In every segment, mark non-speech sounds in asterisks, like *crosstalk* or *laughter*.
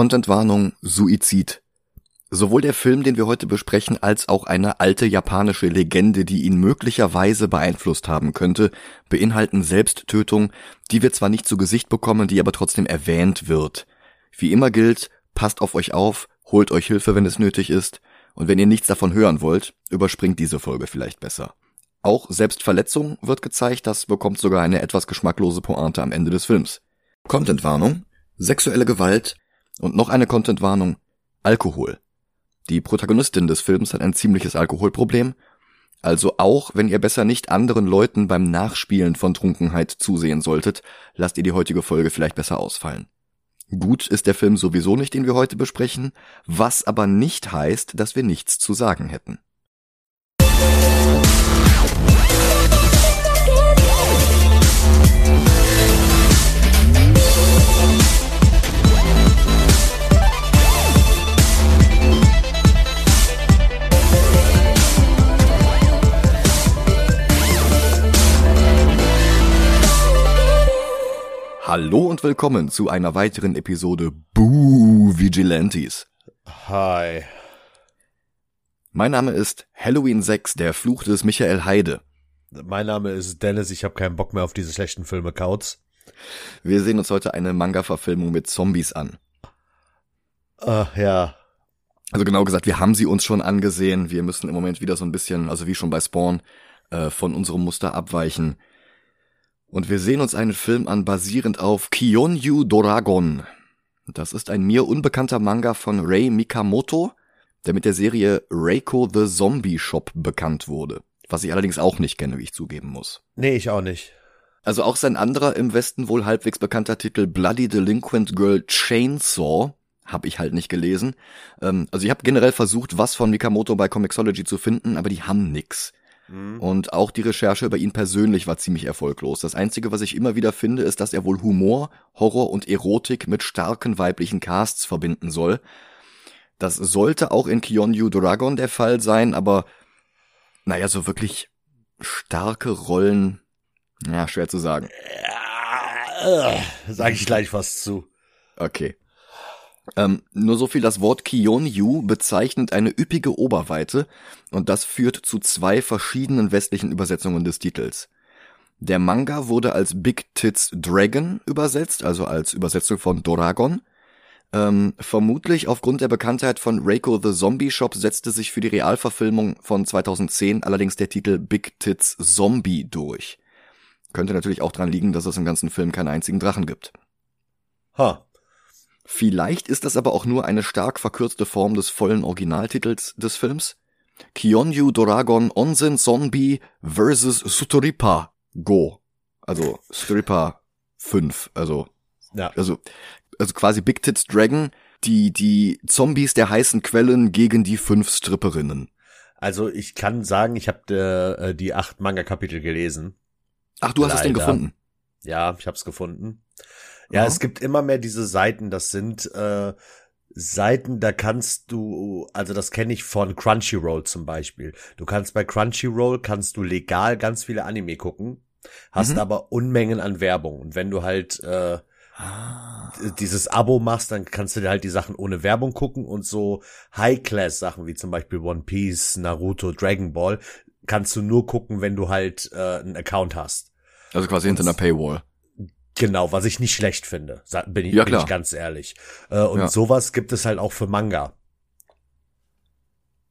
Contentwarnung Suizid. Sowohl der Film, den wir heute besprechen, als auch eine alte japanische Legende, die ihn möglicherweise beeinflusst haben könnte, beinhalten Selbsttötung, die wir zwar nicht zu Gesicht bekommen, die aber trotzdem erwähnt wird. Wie immer gilt, passt auf euch auf, holt euch Hilfe, wenn es nötig ist, und wenn ihr nichts davon hören wollt, überspringt diese Folge vielleicht besser. Auch Selbstverletzung wird gezeigt, das bekommt sogar eine etwas geschmacklose Pointe am Ende des Films. Contentwarnung, sexuelle Gewalt und noch eine Contentwarnung, Alkohol. Die Protagonistin des Films hat ein ziemliches Alkoholproblem, also auch wenn ihr besser nicht anderen Leuten beim Nachspielen von Trunkenheit zusehen solltet, lasst ihr die heutige Folge vielleicht besser ausfallen. Gut ist der Film sowieso nicht, den wir heute besprechen, was aber nicht heißt, dass wir nichts zu sagen hätten. Hallo und willkommen zu einer weiteren Episode Boo Vigilantes. Hi. Mein Name ist Halloween 6, der Fluch des Michael Heide. Mein Name ist Dennis, ich habe keinen Bock mehr auf diese schlechten Filme Kauz. Wir sehen uns heute eine Manga-Verfilmung mit Zombies an. Uh, ja. Also genau gesagt, wir haben sie uns schon angesehen. Wir müssen im Moment wieder so ein bisschen, also wie schon bei Spawn, äh, von unserem Muster abweichen. Und wir sehen uns einen Film an, basierend auf Kiyonyu Doragon. Das ist ein mir unbekannter Manga von Rei Mikamoto, der mit der Serie Reiko the Zombie Shop bekannt wurde. Was ich allerdings auch nicht kenne, wie ich zugeben muss. Nee, ich auch nicht. Also auch sein anderer im Westen wohl halbwegs bekannter Titel Bloody Delinquent Girl Chainsaw habe ich halt nicht gelesen. Ähm, also ich habe generell versucht, was von Mikamoto bei Comixology zu finden, aber die haben nix. Mhm. Und auch die Recherche über ihn persönlich war ziemlich erfolglos. Das Einzige, was ich immer wieder finde, ist, dass er wohl Humor, Horror und Erotik mit starken weiblichen Casts verbinden soll. Das sollte auch in Kionyu Dragon der Fall sein, aber naja, so wirklich starke Rollen, ja, schwer zu sagen. Ja, äh, sag ich gleich was zu. Okay. Ähm, nur so viel, das Wort Kionyu bezeichnet eine üppige Oberweite und das führt zu zwei verschiedenen westlichen Übersetzungen des Titels. Der Manga wurde als Big Tits Dragon übersetzt, also als Übersetzung von Doragon. Ähm, vermutlich aufgrund der Bekanntheit von Reiko the Zombie Shop setzte sich für die Realverfilmung von 2010 allerdings der Titel Big Tits Zombie durch. Könnte natürlich auch dran liegen, dass es im ganzen Film keinen einzigen Drachen gibt. Ha. Vielleicht ist das aber auch nur eine stark verkürzte Form des vollen Originaltitels des Films. Kionyu Doragon Onsen Zombie vs. Sutoripa Go. Also Sutoripa 5. Also, ja. also, also quasi Big Tits Dragon, die, die Zombies der heißen Quellen gegen die fünf Stripperinnen. Also ich kann sagen, ich habe äh, die acht Manga-Kapitel gelesen. Ach, du hast Leider. es denn gefunden? Ja, ich habe es gefunden. Ja, es gibt immer mehr diese Seiten, das sind äh, Seiten, da kannst du, also das kenne ich von Crunchyroll zum Beispiel. Du kannst bei Crunchyroll, kannst du legal ganz viele Anime gucken, hast mhm. aber Unmengen an Werbung. Und wenn du halt äh, ah. dieses Abo machst, dann kannst du dir halt die Sachen ohne Werbung gucken und so High-Class-Sachen wie zum Beispiel One Piece, Naruto, Dragon Ball kannst du nur gucken, wenn du halt äh, einen Account hast. Also quasi hinter einer Paywall. Genau, was ich nicht schlecht finde, bin ich, ja, bin ich ganz ehrlich. Äh, und ja. sowas gibt es halt auch für Manga.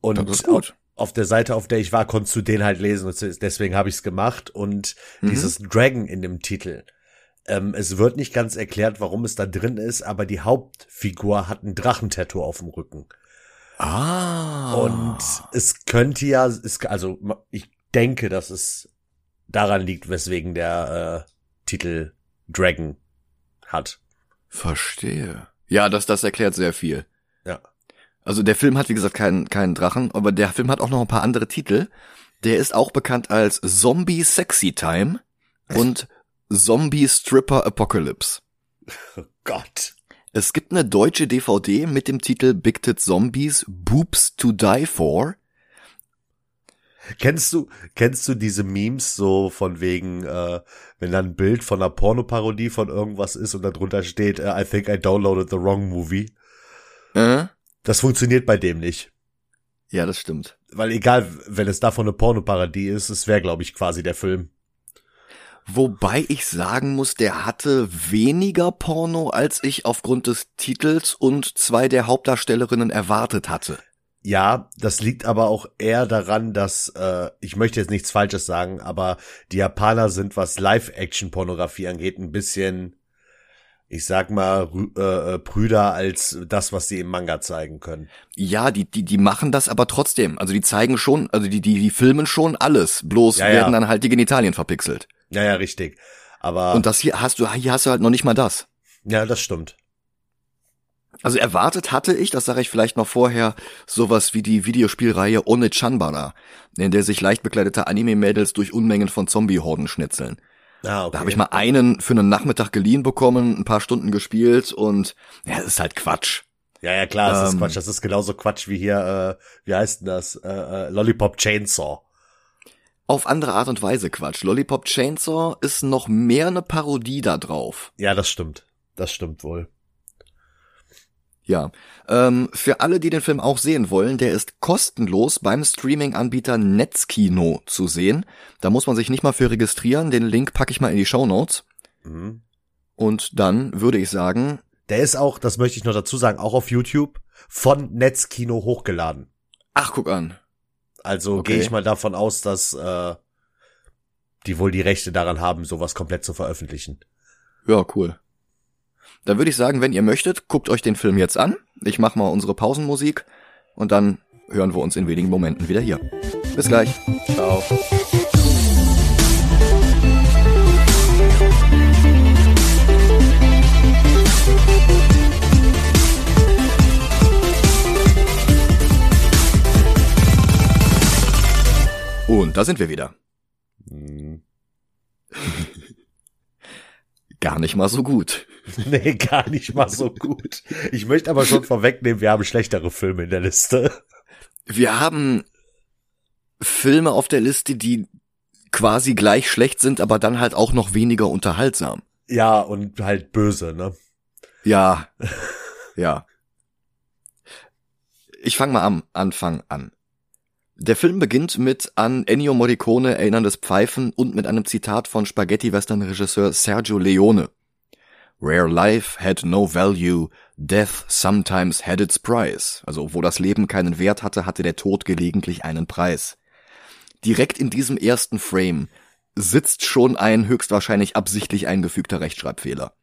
Und auf, auf, der Seite, auf der ich war, konntest du den halt lesen. Deswegen habe ich es gemacht. Und mhm. dieses Dragon in dem Titel. Ähm, es wird nicht ganz erklärt, warum es da drin ist, aber die Hauptfigur hat ein Drachentattoo auf dem Rücken. Ah. Und es könnte ja, es, also ich denke, dass es daran liegt, weswegen der äh, Titel Dragon hat. Verstehe. Ja, das, das erklärt sehr viel. Ja. Also der Film hat, wie gesagt, keinen, keinen Drachen, aber der Film hat auch noch ein paar andere Titel. Der ist auch bekannt als Zombie Sexy Time und Zombie Stripper Apocalypse. Oh Gott. Es gibt eine deutsche DVD mit dem Titel Big Tit Zombies Boobs to Die For. Kennst du, kennst du diese Memes so von wegen, äh, wenn dann ein Bild von einer Pornoparodie von irgendwas ist und darunter steht, uh, I think I downloaded the wrong movie? Äh? Das funktioniert bei dem nicht. Ja, das stimmt. Weil egal, wenn es davon eine Pornoparodie ist, es wäre, glaube ich, quasi der Film. Wobei ich sagen muss, der hatte weniger Porno, als ich aufgrund des Titels und zwei der Hauptdarstellerinnen erwartet hatte. Ja, das liegt aber auch eher daran, dass äh, ich möchte jetzt nichts Falsches sagen, aber die Japaner sind, was Live-Action-Pornografie angeht, ein bisschen, ich sag mal, äh, äh, prüder als das, was sie im Manga zeigen können. Ja, die, die, die machen das aber trotzdem. Also die zeigen schon, also die, die, die filmen schon alles. Bloß Ja, ja. werden dann halt die Genitalien verpixelt. Ja, ja, richtig. Aber Und das hier hast du, hier hast du halt noch nicht mal das. ja, das stimmt. Also erwartet hatte ich, das sage ich vielleicht noch vorher, sowas wie die Videospielreihe One Chanbara, in der sich leicht bekleidete Anime-Mädels durch Unmengen von Zombie-Horden schnitzeln. Ah, okay. Da habe ich mal einen für einen Nachmittag geliehen bekommen, ein paar Stunden gespielt und ja, das ist halt Quatsch. Ja, ja, klar, das ist Ähm, Quatsch. Das ist genauso Quatsch wie hier, äh, wie heißt denn das? Äh, äh, Lollipop Chainsaw. Auf andere Art und Weise Quatsch. Lollipop Chainsaw ist noch mehr eine Parodie da drauf. Ja, das stimmt. Das stimmt wohl. Ja. Ähm, für alle, die den Film auch sehen wollen, der ist kostenlos beim Streaming-Anbieter Netzkino zu sehen. Da muss man sich nicht mal für registrieren. Den Link packe ich mal in die Show Notes. Mhm. Und dann würde ich sagen, Der ist auch, das möchte ich noch dazu sagen, auch auf YouTube von Netzkino hochgeladen. ach, guck an. Also Okay. gehe ich mal davon aus, dass äh, die wohl die Rechte daran haben, sowas komplett zu veröffentlichen. Ja, cool. Dann würde ich sagen, wenn ihr möchtet, guckt euch den Film jetzt an. Ich mache mal unsere Pausenmusik und dann hören wir uns in wenigen Momenten wieder hier. Bis gleich. Ciao. Und da sind wir wieder. Hm. *laughs* Gar nicht mal so gut. *laughs* Nee, gar nicht mal so gut. Ich möchte aber schon vorwegnehmen, wir haben schlechtere Filme in der Liste. Wir haben Filme auf der Liste, die quasi gleich schlecht sind, aber dann halt auch noch weniger unterhaltsam. Ja, und halt böse, ne? Ja, *laughs* ja. Ich fange mal am Anfang an. Der Film beginnt mit an Ennio Morricone erinnerndes Pfeifen und mit einem Zitat von Spaghetti-Western-Regisseur Sergio Leone. Where life had no value, death sometimes had its price. Also wo das Leben keinen Wert hatte, hatte der Tod gelegentlich einen Preis. Direkt in diesem ersten Frame sitzt schon ein höchstwahrscheinlich absichtlich eingefügter Rechtschreibfehler.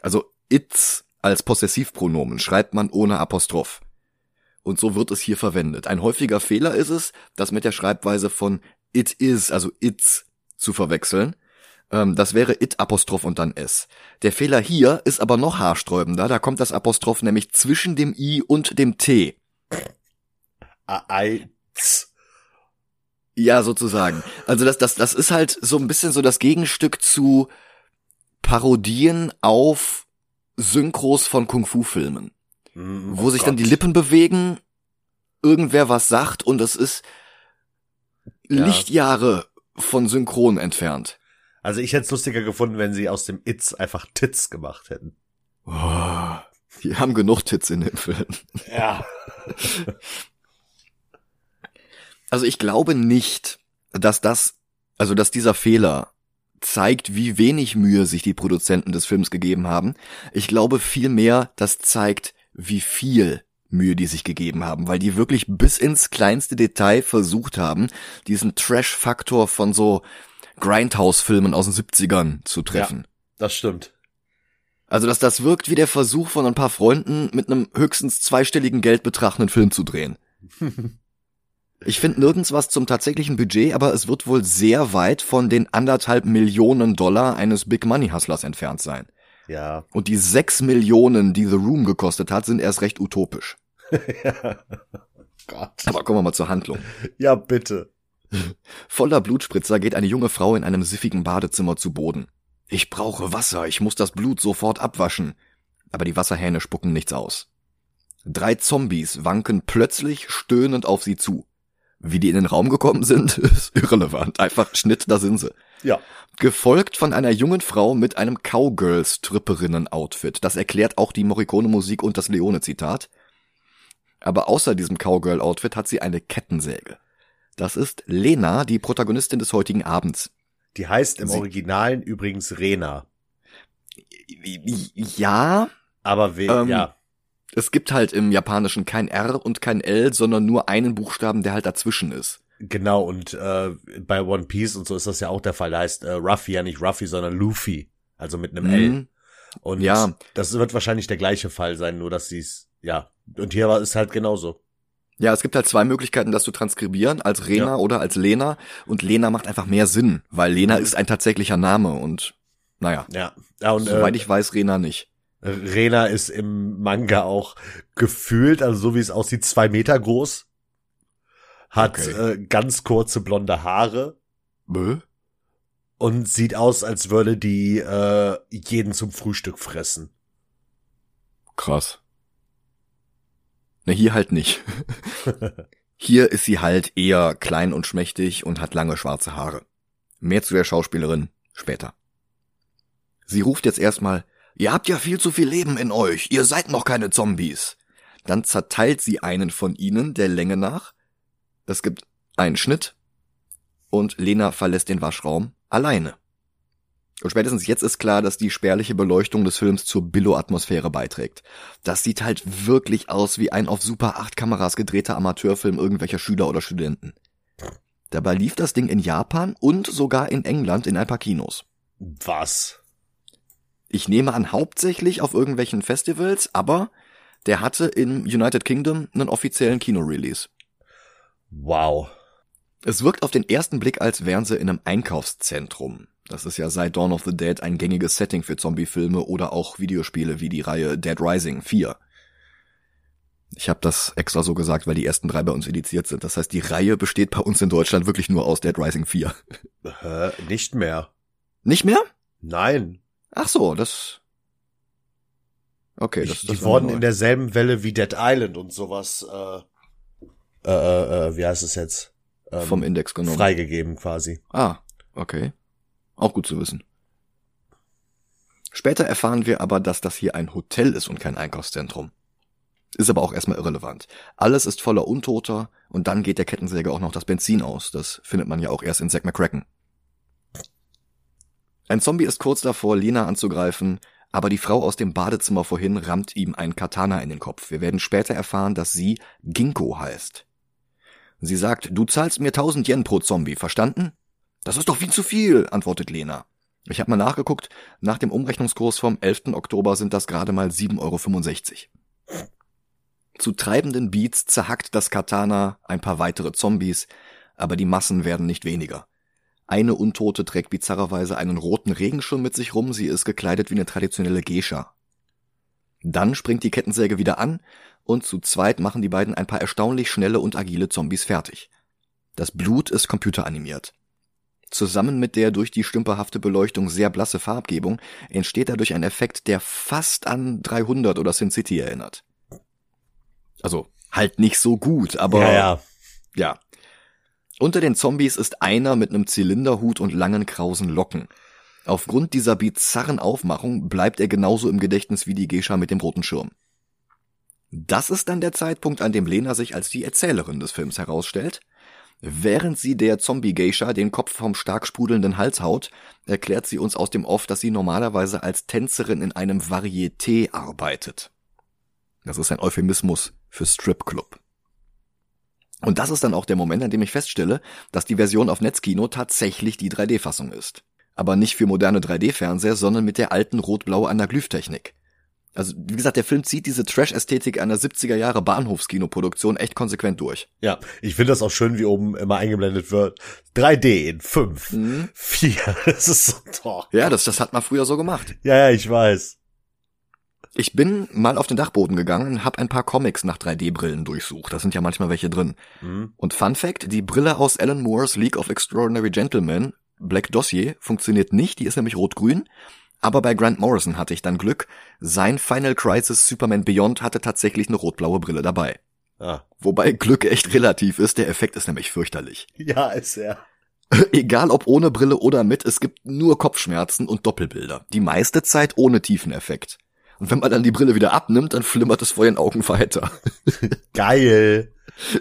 Also it's als Possessivpronomen schreibt man ohne Apostroph. Und so wird es hier verwendet. Ein häufiger Fehler ist es, das mit der Schreibweise von it is, also it's, zu verwechseln. Ähm, das wäre it Apostroph und dann s. Der Fehler hier ist aber noch haarsträubender. Da kommt das Apostroph nämlich zwischen dem i und dem t. Eins. Ja, sozusagen. Also das, das, das ist halt so ein bisschen so das Gegenstück zu Parodien auf Synchros von Kung-Fu-Filmen. Mm, wo oh sich dann die Gott. Lippen bewegen, irgendwer was sagt und es ist Ja. Lichtjahre von Synchron entfernt. Also ich hätte es lustiger gefunden, wenn sie aus dem It's einfach Tits gemacht hätten. Oh, die haben genug Tits in dem Film. Ja. *laughs* Also ich glaube nicht, dass das, also dass dieser Fehler zeigt, wie wenig Mühe sich die Produzenten des Films gegeben haben. Ich glaube vielmehr, das zeigt, wie viel Mühe die sich gegeben haben, weil die wirklich bis ins kleinste Detail versucht haben, diesen Trash-Faktor von so Grindhouse-Filmen aus den 70ern zu treffen. Das stimmt. Also, dass das wirkt wie der Versuch von ein paar Freunden, mit einem höchstens zweistelligen Geldbetrag einen Film zu drehen. *laughs* Ich finde nirgends was zum tatsächlichen Budget, aber es wird wohl sehr weit von den anderthalb Millionen Dollar eines Big Money Hustlers entfernt sein. Ja. Und die sechs Millionen, die The Room gekostet hat, sind erst recht utopisch. *laughs* Gott. Aber kommen wir mal zur Handlung. Ja, bitte. Voller Blutspritzer geht eine junge Frau in einem siffigen Badezimmer zu Boden. Ich brauche Wasser, ich muss das Blut sofort abwaschen. Aber die Wasserhähne spucken nichts aus. Drei Zombies wanken plötzlich stöhnend auf sie zu. Wie die in den Raum gekommen sind, *laughs* ist irrelevant. Einfach Schnitt, da sind sie. Ja. Gefolgt von einer jungen Frau mit einem Cowgirl-Stripperinnen-Outfit. Das erklärt auch die Morricone-Musik und das Leone-Zitat. Aber außer diesem Cowgirl-Outfit hat sie eine Kettensäge. Das ist Lena, die Protagonistin des heutigen Abends. Die heißt im Originalen übrigens Rena. Ja. Aber we ähm, ja. Es gibt halt im Japanischen kein R und kein L, sondern nur einen Buchstaben, der halt dazwischen ist. Genau, und äh, bei One Piece und so ist das ja auch der Fall. Da heißt äh, Ruffy ja nicht Ruffy, sondern Luffy. Also mit einem mhm. L. Und ja. das wird wahrscheinlich der gleiche Fall sein, nur dass sie es, ja. Und hier war es halt genauso. Ja, es gibt halt zwei Möglichkeiten, das zu transkribieren, als Rena ja. oder als Lena. Und Lena macht einfach mehr Sinn, weil Lena mhm. ist ein tatsächlicher Name und naja. Ja. ja und, Soweit äh, ich weiß, Rena nicht. Rena ist im Manga auch gefühlt, also so wie es aussieht, zwei Meter groß. Hat okay. äh, ganz kurze blonde Haare. Bö? Und sieht aus, als würde die äh, jeden zum Frühstück fressen. Krass. Na, hier halt nicht. *laughs* hier ist sie halt eher klein und schmächtig und hat lange schwarze Haare. Mehr zu der Schauspielerin später. Sie ruft jetzt erstmal, ihr habt ja viel zu viel Leben in euch, ihr seid noch keine Zombies. Dann zerteilt sie einen von ihnen der Länge nach. Es gibt einen Schnitt und Lena verlässt den Waschraum alleine. Und spätestens jetzt ist klar, dass die spärliche Beleuchtung des Films zur Billo-Atmosphäre beiträgt. Das sieht halt wirklich aus wie ein auf Super 8 Kameras gedrehter Amateurfilm irgendwelcher Schüler oder Studenten. Dabei lief das Ding in Japan und sogar in England in ein paar Kinos. Was? Ich nehme an, hauptsächlich auf irgendwelchen Festivals, aber der hatte im United Kingdom einen offiziellen Kinorelease. Wow. Es wirkt auf den ersten Blick, als wären sie in einem Einkaufszentrum. Das ist ja seit Dawn of the Dead ein gängiges Setting für Zombie-Filme oder auch Videospiele wie die Reihe Dead Rising 4. Ich habe das extra so gesagt, weil die ersten drei bei uns indiziert sind. Das heißt, die Reihe besteht bei uns in Deutschland wirklich nur aus Dead Rising 4. *laughs* Hä? Nicht mehr. Nicht mehr? Nein. Ach so, das. Okay, das, ich, das Die wurden in derselben Welle wie Dead Island und sowas. Äh, äh, äh, äh wie heißt es jetzt? Ähm, Vom Index genommen. Freigegeben quasi. Ah, okay. Auch gut zu wissen. Später erfahren wir aber, dass das hier ein Hotel ist und kein Einkaufszentrum. Ist aber auch erstmal irrelevant. Alles ist voller Untoter und dann geht der Kettensäger auch noch das Benzin aus. Das findet man ja auch erst in Zack McCracken. Ein Zombie ist kurz davor, Lena anzugreifen, aber die Frau aus dem Badezimmer vorhin rammt ihm ein Katana in den Kopf. Wir werden später erfahren, dass sie Ginkgo heißt. Sie sagt, du zahlst mir 1000 Yen pro Zombie, verstanden? Das ist doch viel zu viel, antwortet Lena. Ich habe mal nachgeguckt, nach dem Umrechnungskurs vom 11. Oktober sind das gerade mal 7,65 Euro. Zu treibenden Beats zerhackt das Katana ein paar weitere Zombies, aber die Massen werden nicht weniger. Eine Untote trägt bizarrerweise einen roten Regenschirm mit sich rum, sie ist gekleidet wie eine traditionelle Geisha. Dann springt die Kettensäge wieder an und zu zweit machen die beiden ein paar erstaunlich schnelle und agile Zombies fertig. Das Blut ist computeranimiert. Zusammen mit der durch die stümperhafte Beleuchtung sehr blasse Farbgebung entsteht dadurch ein Effekt, der fast an 300 oder Sin City erinnert. Also halt nicht so gut, aber ja, ja. ja. Unter den Zombies ist einer mit einem Zylinderhut und langen krausen Locken. Aufgrund dieser bizarren Aufmachung bleibt er genauso im Gedächtnis wie die Gescha mit dem roten Schirm. Das ist dann der Zeitpunkt, an dem Lena sich als die Erzählerin des Films herausstellt Während sie der Zombie-Geisha den Kopf vom stark sprudelnden Hals haut, erklärt sie uns aus dem Off, dass sie normalerweise als Tänzerin in einem Varieté arbeitet. Das ist ein Euphemismus für Stripclub. Und das ist dann auch der Moment, an dem ich feststelle, dass die Version auf Netzkino tatsächlich die 3D-Fassung ist. Aber nicht für moderne 3D-Fernseher, sondern mit der alten rot-blaue Anaglyph-Technik. Also, wie gesagt, der Film zieht diese Trash-Ästhetik einer 70er Jahre Bahnhofskinoproduktion echt konsequent durch. Ja, ich finde das auch schön, wie oben immer eingeblendet wird. 3D in 5, mhm. 4. *laughs* Das ist so toll. Ja, das, das hat man früher so gemacht. Ja, ja, ich weiß. Ich bin mal auf den Dachboden gegangen und habe ein paar Comics nach 3D-Brillen durchsucht. Da sind ja manchmal welche drin. Mhm. Und Fun Fact, die Brille aus Alan Moores League of Extraordinary Gentlemen, Black Dossier, funktioniert nicht, die ist nämlich rot-grün. Aber bei Grant Morrison hatte ich dann Glück. Sein Final Crisis Superman Beyond hatte tatsächlich eine rotblaue Brille dabei. Ah. Wobei Glück echt relativ ist, der Effekt ist nämlich fürchterlich. *laughs* Ja, ist er. *laughs* Egal ob ohne Brille oder mit, es gibt nur Kopfschmerzen und Doppelbilder. Die meiste Zeit ohne Tiefeneffekt. Und wenn man dann die Brille wieder abnimmt, dann flimmert es vor ihren Augen weiter. *laughs* Geil.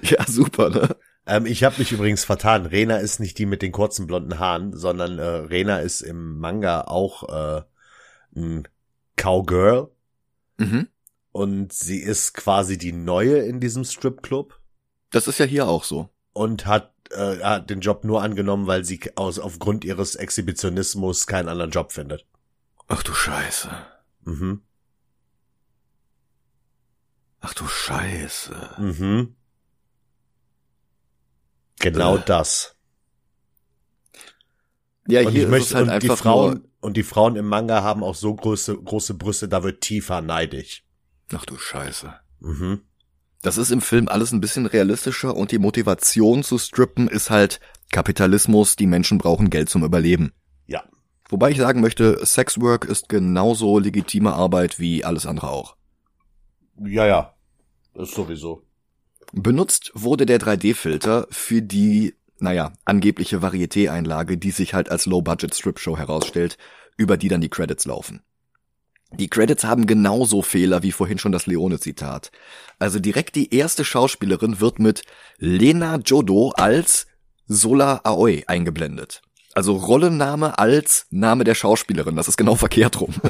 Ja, super, ne? Ähm, ich habe mich übrigens vertan. Rena ist nicht die mit den kurzen blonden Haaren, sondern äh, Rena ist im Manga auch äh, ein Cowgirl. Mhm. Und sie ist quasi die Neue in diesem Stripclub Das ist ja hier auch so. und hat, äh, hat den Job nur angenommen, weil sie aus aufgrund ihres Exhibitionismus keinen anderen Job findet. Ach du Scheiße. Mhm. Ach du Scheiße. Mhm. Genau Äh. das. Ja, Und hier ich möchte, es halt und die Frauen, und die Frauen im Manga haben auch so große, große Brüste, da wird tiefer neidisch. Ach du Scheiße. Mhm. Das ist im Film alles ein bisschen realistischer und die Motivation zu strippen ist halt Kapitalismus, die Menschen brauchen Geld zum Überleben. Ja. Wobei ich sagen möchte, Sexwork ist genauso legitime Arbeit wie alles andere auch. Ja, ja. Ist sowieso. Benutzt wurde der 3D-Filter für die, naja, angebliche Varieté-Einlage, die sich halt als Low-Budget-Strip-Show herausstellt, über die dann die Credits laufen. Die Credits haben genauso Fehler wie vorhin schon das Leone-Zitat. Also direkt die erste Schauspielerin wird mit Lena Jodo als Sola Aoi eingeblendet. Also Rollenname als Name der Schauspielerin. Das ist genau verkehrt rum. *laughs*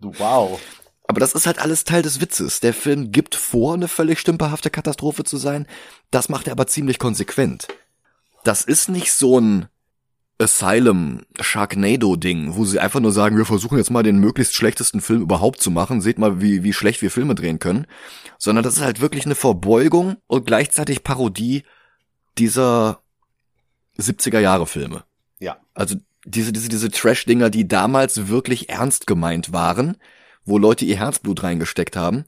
Wow. Aber das ist halt alles Teil des Witzes. Der Film gibt vor, eine völlig stümperhafte Katastrophe zu sein. Das macht er aber ziemlich konsequent. Das ist nicht so ein Asylum Sharknado Ding, wo sie einfach nur sagen, wir versuchen jetzt mal den möglichst schlechtesten Film überhaupt zu machen. Seht mal, wie, wie schlecht wir Filme drehen können. Sondern das ist halt wirklich eine Verbeugung und gleichzeitig Parodie dieser 70er Jahre Filme. Ja. Also diese, diese, diese Trash-Dinger, die damals wirklich ernst gemeint waren, wo Leute ihr Herzblut reingesteckt haben.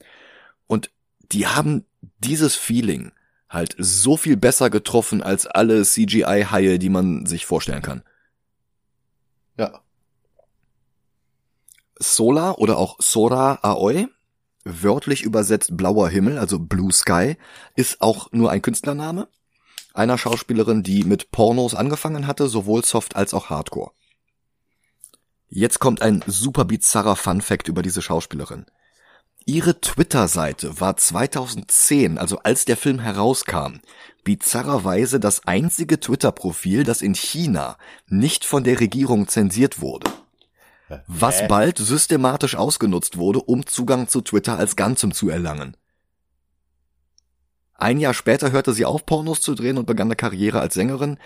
Und die haben dieses Feeling halt so viel besser getroffen als alle CGI-Haie, die man sich vorstellen kann. Ja. Sola oder auch Sora Aoi, wörtlich übersetzt blauer Himmel, also Blue Sky, ist auch nur ein Künstlername einer Schauspielerin, die mit Pornos angefangen hatte, sowohl Soft als auch Hardcore. Jetzt kommt ein super bizarrer Fun Fact über diese Schauspielerin. Ihre Twitter-Seite war 2010, also als der Film herauskam, bizarrerweise das einzige Twitter-Profil, das in China nicht von der Regierung zensiert wurde. Was bald systematisch ausgenutzt wurde, um Zugang zu Twitter als Ganzem zu erlangen. Ein Jahr später hörte sie auf, Pornos zu drehen und begann eine Karriere als Sängerin.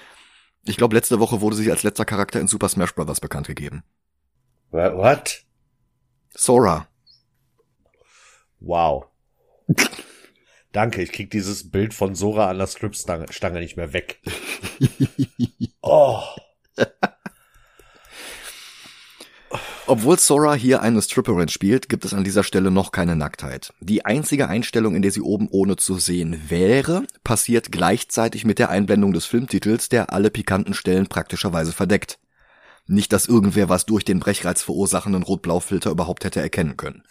Ich glaube, letzte Woche wurde sie als letzter Charakter in Super Smash Bros. bekannt gegeben. Wha- What? Sora. Wow. *laughs* Danke, ich krieg dieses Bild von Sora an der Stripstange Stange nicht mehr weg. *laughs* oh. Obwohl Sora hier eine Stripperin spielt, gibt es an dieser Stelle noch keine Nacktheit. Die einzige Einstellung, in der sie oben ohne zu sehen wäre, passiert gleichzeitig mit der Einblendung des Filmtitels, der alle pikanten Stellen praktischerweise verdeckt. Nicht, dass irgendwer was durch den Brechreiz verursachenden Rot-Blau-Filter überhaupt hätte erkennen können.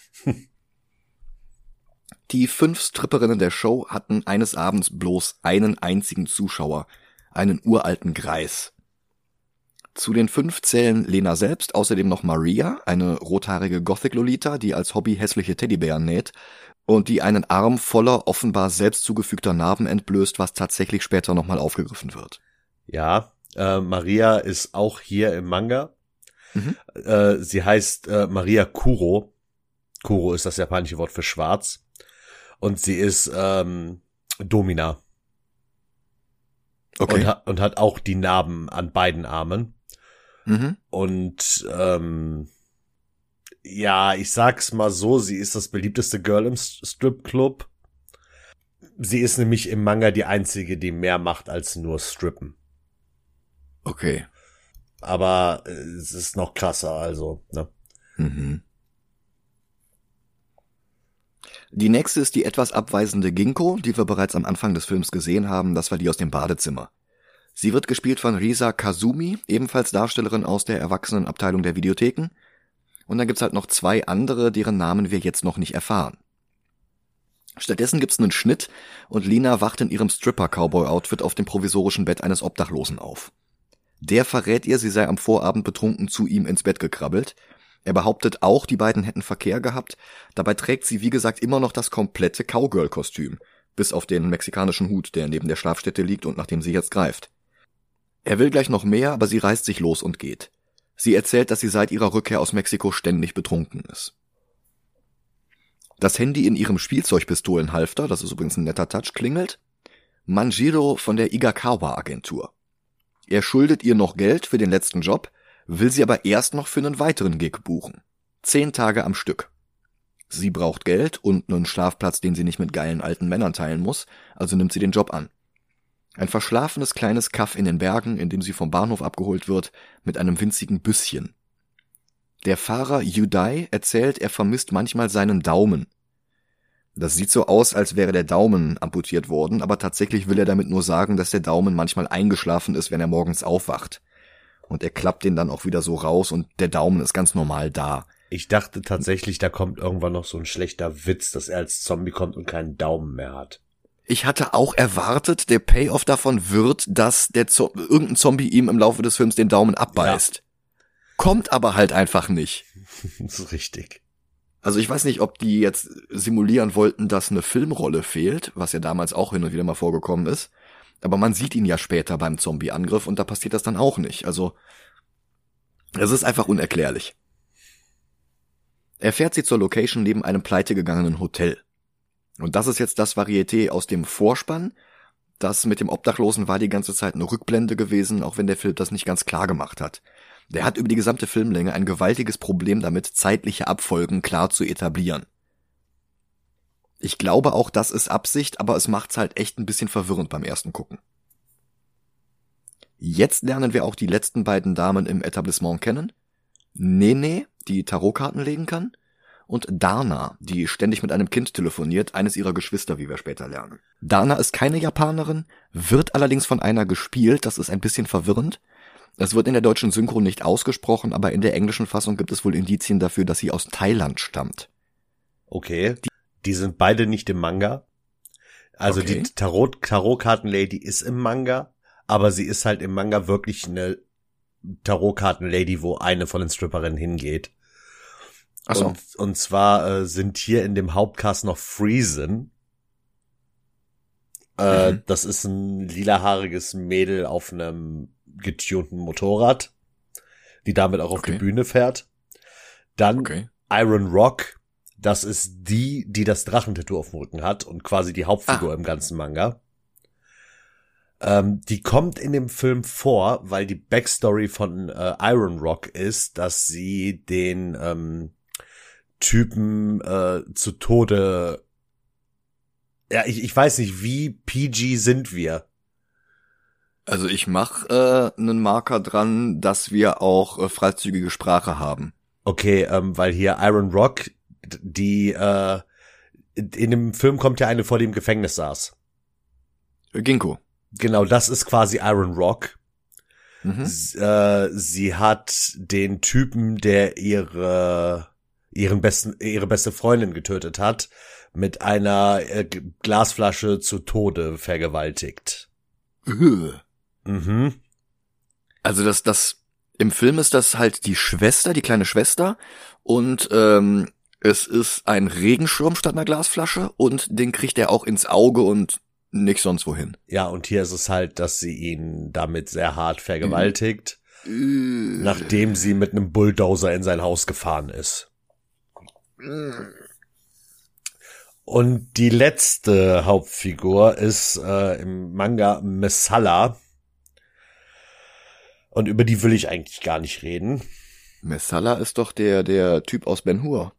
Die fünf Stripperinnen der Show hatten eines Abends bloß einen einzigen Zuschauer, einen uralten Greis. Zu den fünf zählen Lena selbst, außerdem noch Maria, eine rothaarige Gothic-Lolita, die als Hobby hässliche Teddybären näht und die einen Arm voller offenbar selbst zugefügter Narben entblößt, was tatsächlich später nochmal aufgegriffen wird. Ja, äh, Maria ist auch hier im Manga. Mhm. Äh, sie heißt äh, Maria Kuro. Kuro ist das japanische Wort für schwarz. Und sie ist ähm, Domina und, Okay. ha und hat auch die Narben an beiden Armen. Mhm. Und ähm, ja, ich sag's mal so, sie ist das beliebteste Girl im Stripclub. Sie ist nämlich im Manga die einzige, die mehr macht als nur strippen. Okay. Aber äh, es ist noch krasser, also, ne? Mhm. Die nächste ist die etwas abweisende Ginkgo, die wir bereits am Anfang des Films gesehen haben. Das war die aus dem Badezimmer. Sie wird gespielt von Risa Kazumi, ebenfalls Darstellerin aus der Erwachsenenabteilung der Videotheken. Und dann gibt's halt noch zwei andere, deren Namen wir jetzt noch nicht erfahren. Stattdessen gibt's einen Schnitt und Lina wacht in ihrem Stripper-Cowboy-Outfit auf dem provisorischen Bett eines Obdachlosen auf. Der verrät ihr, sie sei am Vorabend betrunken zu ihm ins Bett gekrabbelt Er behauptet auch, die beiden hätten Verkehr gehabt. Dabei trägt sie, wie gesagt, immer noch das komplette Cowgirl-Kostüm. Bis auf den mexikanischen Hut, der neben der Schlafstätte liegt und nach dem sie jetzt greift. Er will gleich noch mehr, aber sie reißt sich los und geht. Sie erzählt, dass sie seit ihrer Rückkehr aus Mexiko ständig betrunken ist. Das Handy in ihrem Spielzeugpistolenhalfter, das ist übrigens ein netter Touch, klingelt. Manjiro von der Igakawa Agentur. Er schuldet ihr noch Geld für den letzten Job, will sie aber erst noch für einen weiteren Gig buchen. Zehn Tage am Stück. Sie braucht Geld und einen Schlafplatz, den sie nicht mit geilen alten Männern teilen muss, also nimmt sie den Job an. Ein verschlafenes kleines Kaff in den Bergen, in dem sie vom Bahnhof abgeholt wird, mit einem winzigen Büsschen. Der Fahrer Yudai erzählt, er vermisst manchmal seinen Daumen. Das sieht so aus, als wäre der Daumen amputiert worden, aber tatsächlich will er damit nur sagen, dass der Daumen manchmal eingeschlafen ist, wenn er morgens aufwacht. Und er klappt den dann auch wieder so raus und der Daumen ist ganz normal da. Ich dachte tatsächlich, da kommt irgendwann noch so ein schlechter Witz, dass er als Zombie kommt und keinen Daumen mehr hat. Ich hatte auch erwartet, der Payoff davon wird, dass der Zo irgendein Zombie ihm im Laufe des Films den Daumen abbeißt. Ja. Kommt aber halt einfach nicht. *laughs* das ist richtig. Also ich weiß nicht, ob die jetzt simulieren wollten, dass eine Filmrolle fehlt, was ja damals auch hin und wieder mal vorgekommen ist. Aber man sieht ihn ja später beim Zombie-Angriff und da passiert das dann auch nicht. Also es ist einfach unerklärlich. Er fährt sie zur Location neben einem pleitegegangenen Hotel. Und das ist jetzt das Varieté aus dem Vorspann. Das mit dem Obdachlosen war die ganze Zeit eine Rückblende gewesen, auch wenn der Film das nicht ganz klar gemacht hat. Der hat über die gesamte Filmlänge ein gewaltiges Problem damit, zeitliche Abfolgen klar zu etablieren. Ich glaube auch, das ist Absicht, aber es macht's halt echt ein bisschen verwirrend beim ersten Gucken. Jetzt lernen wir auch die letzten beiden Damen im Etablissement kennen. Nene, die Tarotkarten legen kann, und Dana, die ständig mit einem Kind telefoniert, eines ihrer Geschwister, wie wir später lernen. Dana ist keine Japanerin, wird allerdings von einer gespielt, das ist ein bisschen verwirrend. Es wird in der deutschen Synchro nicht ausgesprochen, aber in der englischen Fassung gibt es wohl Indizien dafür, dass sie aus Thailand stammt. Okay. Die, die sind beide nicht im Manga. Also okay. die Tarot, Tarotkarten-Lady ist im Manga, aber sie ist halt im Manga wirklich eine Tarotkarten-Lady, wo eine von den Stripperinnen hingeht. Ach so. Und, und zwar äh, sind hier in dem Hauptcast noch Friesen. Äh, mhm. Das ist ein lilahaariges Mädel auf einem getunten Motorrad, die damit auch auf okay. die Bühne fährt. Dann okay. Iron Rock, das ist die, die das Drachentattoo auf dem Rücken hat und quasi die Hauptfigur ah. im ganzen Manga. Ähm, die kommt in dem Film vor, weil die Backstory von äh, Iron Rock ist, dass sie den ähm, Typen äh, zu Tode. Ja, ich, ich weiß nicht, wie PG sind wir? Also ich mache äh, einen Marker dran, dass wir auch äh, freizügige Sprache haben. Okay, ähm, weil hier Iron Rock, die äh, in dem Film kommt ja eine vor dem Gefängnis saß. Ginkgo. Genau, das ist quasi Iron Rock. Mhm. äh, sie hat den Typen, der ihre ihren besten, ihre beste Freundin getötet hat, mit einer äh, Glasflasche zu Tode vergewaltigt. Mhm. Also das, das, im Film ist das halt die Schwester, die kleine Schwester und ähm, es ist ein Regenschirm statt einer Glasflasche und den kriegt er auch ins Auge und nicht sonst wohin. Ja, und hier ist es halt, dass sie ihn damit sehr hart vergewaltigt, mhm. nachdem sie mit einem Bulldozer in sein Haus gefahren ist. Und die letzte Hauptfigur ist äh, im Manga Messala. Und über die will ich eigentlich gar nicht reden. Messala ist doch der, der Typ aus Ben Hur.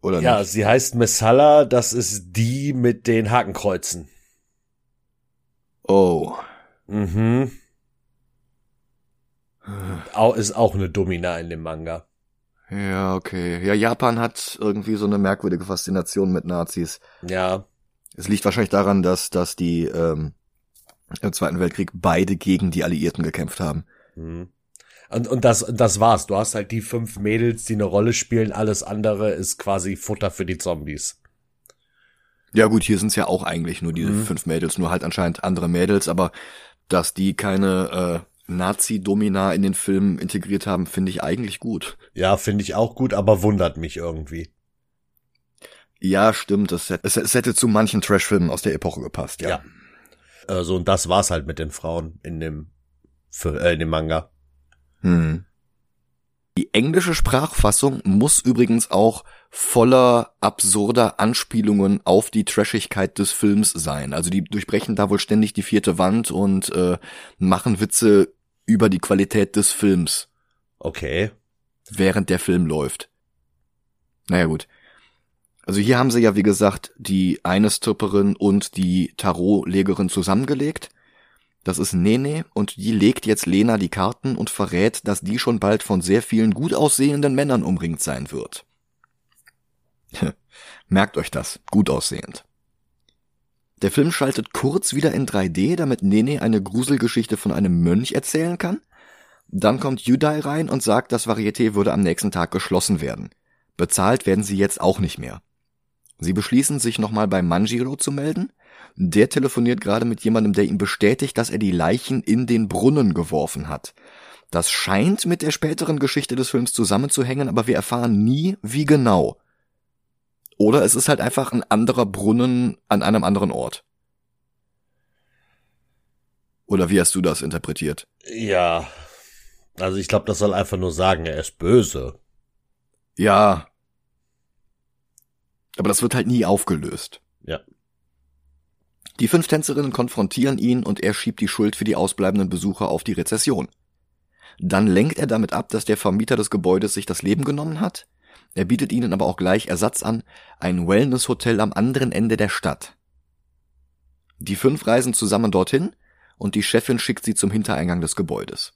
Oder ja, nicht? sie heißt Messala, das ist die mit den Hakenkreuzen. Oh. Mhm. Auch, ist auch eine Domina in dem Manga. Ja, okay. Ja, Japan hat irgendwie so eine merkwürdige Faszination mit Nazis. Ja. Es liegt wahrscheinlich daran, dass, dass die ähm, im Zweiten Weltkrieg beide gegen die Alliierten gekämpft haben. Mhm. Und, und das, das war's. Du hast halt die fünf Mädels, die eine Rolle spielen. Alles andere ist quasi Futter für die Zombies. Ja gut, hier sind's ja auch eigentlich nur diese mhm. fünf Mädels, nur halt anscheinend andere Mädels, aber dass die keine äh, Nazi-Domina in den Film integriert haben, finde ich eigentlich gut. Ja, finde ich auch gut, aber wundert mich irgendwie. Ja, stimmt. Es, es, es hätte zu manchen Trash-Filmen aus der Epoche gepasst, ja. ja. Also, und das war's halt mit den Frauen in dem, für, äh, in dem Manga. Hm. Die englische Sprachfassung muss übrigens auch voller absurder Anspielungen auf die Trashigkeit des Films sein. Also die durchbrechen da wohl ständig die vierte Wand und äh, machen Witze über die Qualität des Films. Okay. Während der Film läuft. Naja gut. Also hier haben sie ja, wie gesagt, die eine Stripperin und die Tarotlegerin zusammengelegt. Das ist Nene und die legt jetzt Lena die Karten und verrät, dass die schon bald von sehr vielen gut aussehenden Männern umringt sein wird. *laughs* Merkt euch das, gut aussehend. Der Film schaltet kurz wieder in 3D, damit Nene eine Gruselgeschichte von einem Mönch erzählen kann. Dann kommt Judai rein und sagt, das Varieté würde am nächsten Tag geschlossen werden. Bezahlt werden sie jetzt auch nicht mehr. Sie beschließen, sich nochmal bei Manjiro zu melden. Der telefoniert gerade mit jemandem, der ihm bestätigt, dass er die Leichen in den Brunnen geworfen hat. Das scheint mit der späteren Geschichte des Films zusammenzuhängen, aber wir erfahren nie, wie genau. Oder es ist halt einfach ein anderer Brunnen an einem anderen Ort. Oder wie hast du das interpretiert? Ja. Also ich glaube, das soll einfach nur sagen, er ist böse. Ja, aber das wird halt nie aufgelöst. Ja. Die fünf Tänzerinnen konfrontieren ihn und er schiebt die Schuld für die ausbleibenden Besucher auf die Rezession. Dann lenkt er damit ab, dass der Vermieter des Gebäudes sich das Leben genommen hat. Er bietet ihnen aber auch gleich Ersatz an, ein Wellness-Hotel am anderen Ende der Stadt. Die fünf reisen zusammen dorthin und die Chefin schickt sie zum Hintereingang des Gebäudes.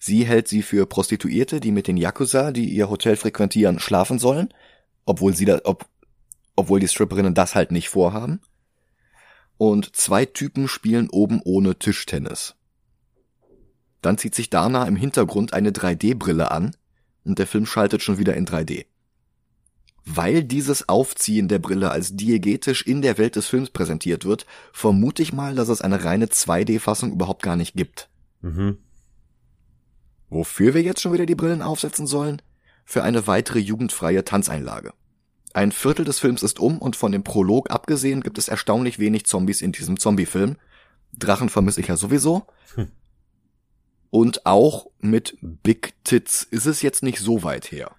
Sie hält sie für Prostituierte, die mit den Yakuza, die ihr Hotel frequentieren, schlafen sollen, obwohl sie da, ob, obwohl die Stripperinnen das halt nicht vorhaben. Und zwei Typen spielen oben ohne Tischtennis. Dann zieht sich Dana im Hintergrund eine 3D-Brille an und der Film schaltet schon wieder in 3D. Weil dieses Aufziehen der Brille als diegetisch in der Welt des Films präsentiert wird, vermute ich mal, dass es eine reine 2D-Fassung überhaupt gar nicht gibt. Mhm. Wofür wir jetzt schon wieder die Brillen aufsetzen sollen? Für eine weitere jugendfreie Tanzeinlage. Ein Viertel des Films ist um und von dem Prolog abgesehen gibt es erstaunlich wenig Zombies in diesem Zombie-Film. Drachen vermisse ich ja sowieso. Hm. Und auch mit Big Tits ist es jetzt nicht so weit her.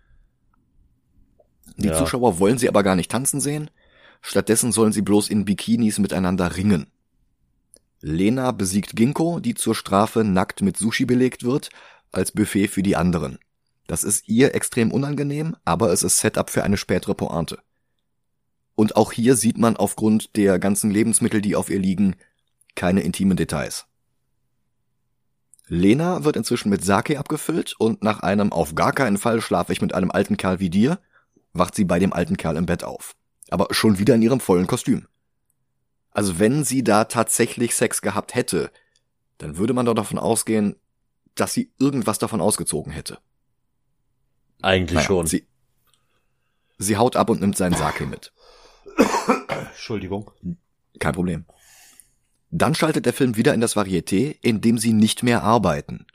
Die ja. Zuschauer wollen sie aber gar nicht tanzen sehen. Stattdessen sollen sie bloß in Bikinis miteinander ringen. Lena besiegt Ginkgo, die zur Strafe nackt mit Sushi belegt wird, als Buffet für die anderen. Das ist ihr extrem unangenehm, aber es ist Setup für eine spätere Pointe. Und auch hier sieht man aufgrund der ganzen Lebensmittel, die auf ihr liegen, keine intimen Details. Lena wird inzwischen mit Sake abgefüllt und nach einem auf gar keinen Fall schlafe ich mit einem alten Kerl wie dir, wacht sie bei dem alten Kerl im Bett auf. Aber schon wieder in ihrem vollen Kostüm. Also wenn sie da tatsächlich Sex gehabt hätte, dann würde man doch davon ausgehen, dass sie irgendwas davon ausgezogen hätte. Eigentlich naja, schon. Sie, sie haut ab und nimmt seinen Sake mit. Entschuldigung. Kein Problem. Dann schaltet der Film wieder in das Varieté, in dem sie nicht mehr arbeiten.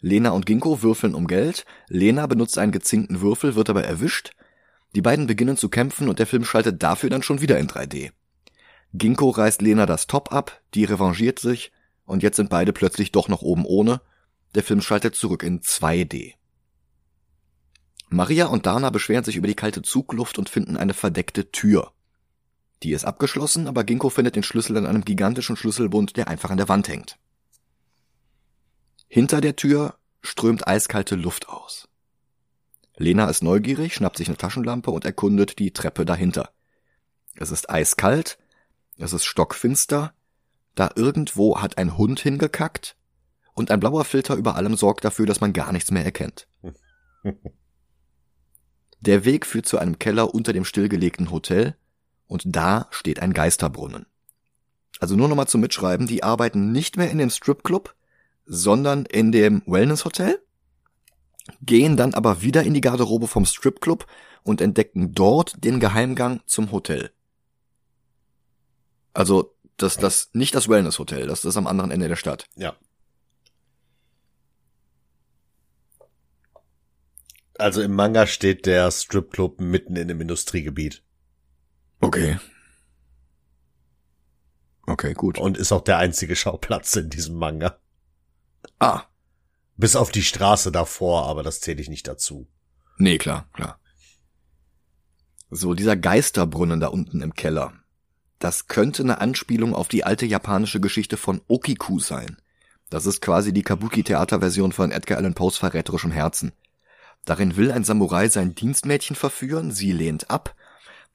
Lena und Ginkgo würfeln um Geld, Lena benutzt einen gezinkten Würfel, wird aber erwischt. Die beiden beginnen zu kämpfen und der Film schaltet dafür dann schon wieder in 3D. Ginkgo reißt Lena das Top ab, die revanchiert sich und jetzt sind beide plötzlich doch noch oben ohne. Der Film schaltet zurück in 2D. Maria und Dana beschweren sich über die kalte Zugluft und finden eine verdeckte Tür. Die ist abgeschlossen, aber Ginkgo findet den Schlüssel in einem gigantischen Schlüsselbund, der einfach an der Wand hängt. Hinter der Tür strömt eiskalte Luft aus. Lena ist neugierig, schnappt sich eine Taschenlampe und erkundet die Treppe dahinter. Es ist eiskalt, es ist stockfinster, da irgendwo hat ein Hund hingekackt und ein blauer Filter über allem sorgt dafür, dass man gar nichts mehr erkennt. *laughs* Der Weg führt zu einem Keller unter dem stillgelegten Hotel und da steht ein Geisterbrunnen. Also nur nochmal zum Mitschreiben, die arbeiten nicht mehr in dem Stripclub, sondern in dem Wellness-Hotel, gehen dann aber wieder in die Garderobe vom Stripclub und entdecken dort den Geheimgang zum Hotel. Also das, das, nicht das Wellness-Hotel, das ist am anderen Ende der Stadt. Ja. Also im Manga steht der Stripclub mitten in einem Industriegebiet. Okay. Okay, gut. Und ist auch der einzige Schauplatz in diesem Manga. Ah. Bis auf die Straße davor, aber das zähle ich nicht dazu. Nee, klar, klar. So, dieser Geisterbrunnen da unten im Keller. Das könnte eine Anspielung auf die alte japanische Geschichte von Okiku sein. Das ist quasi die Kabuki-Theaterversion von Edgar Allan Poes verräterischem Herzen. Darin will ein Samurai sein Dienstmädchen verführen, sie lehnt ab.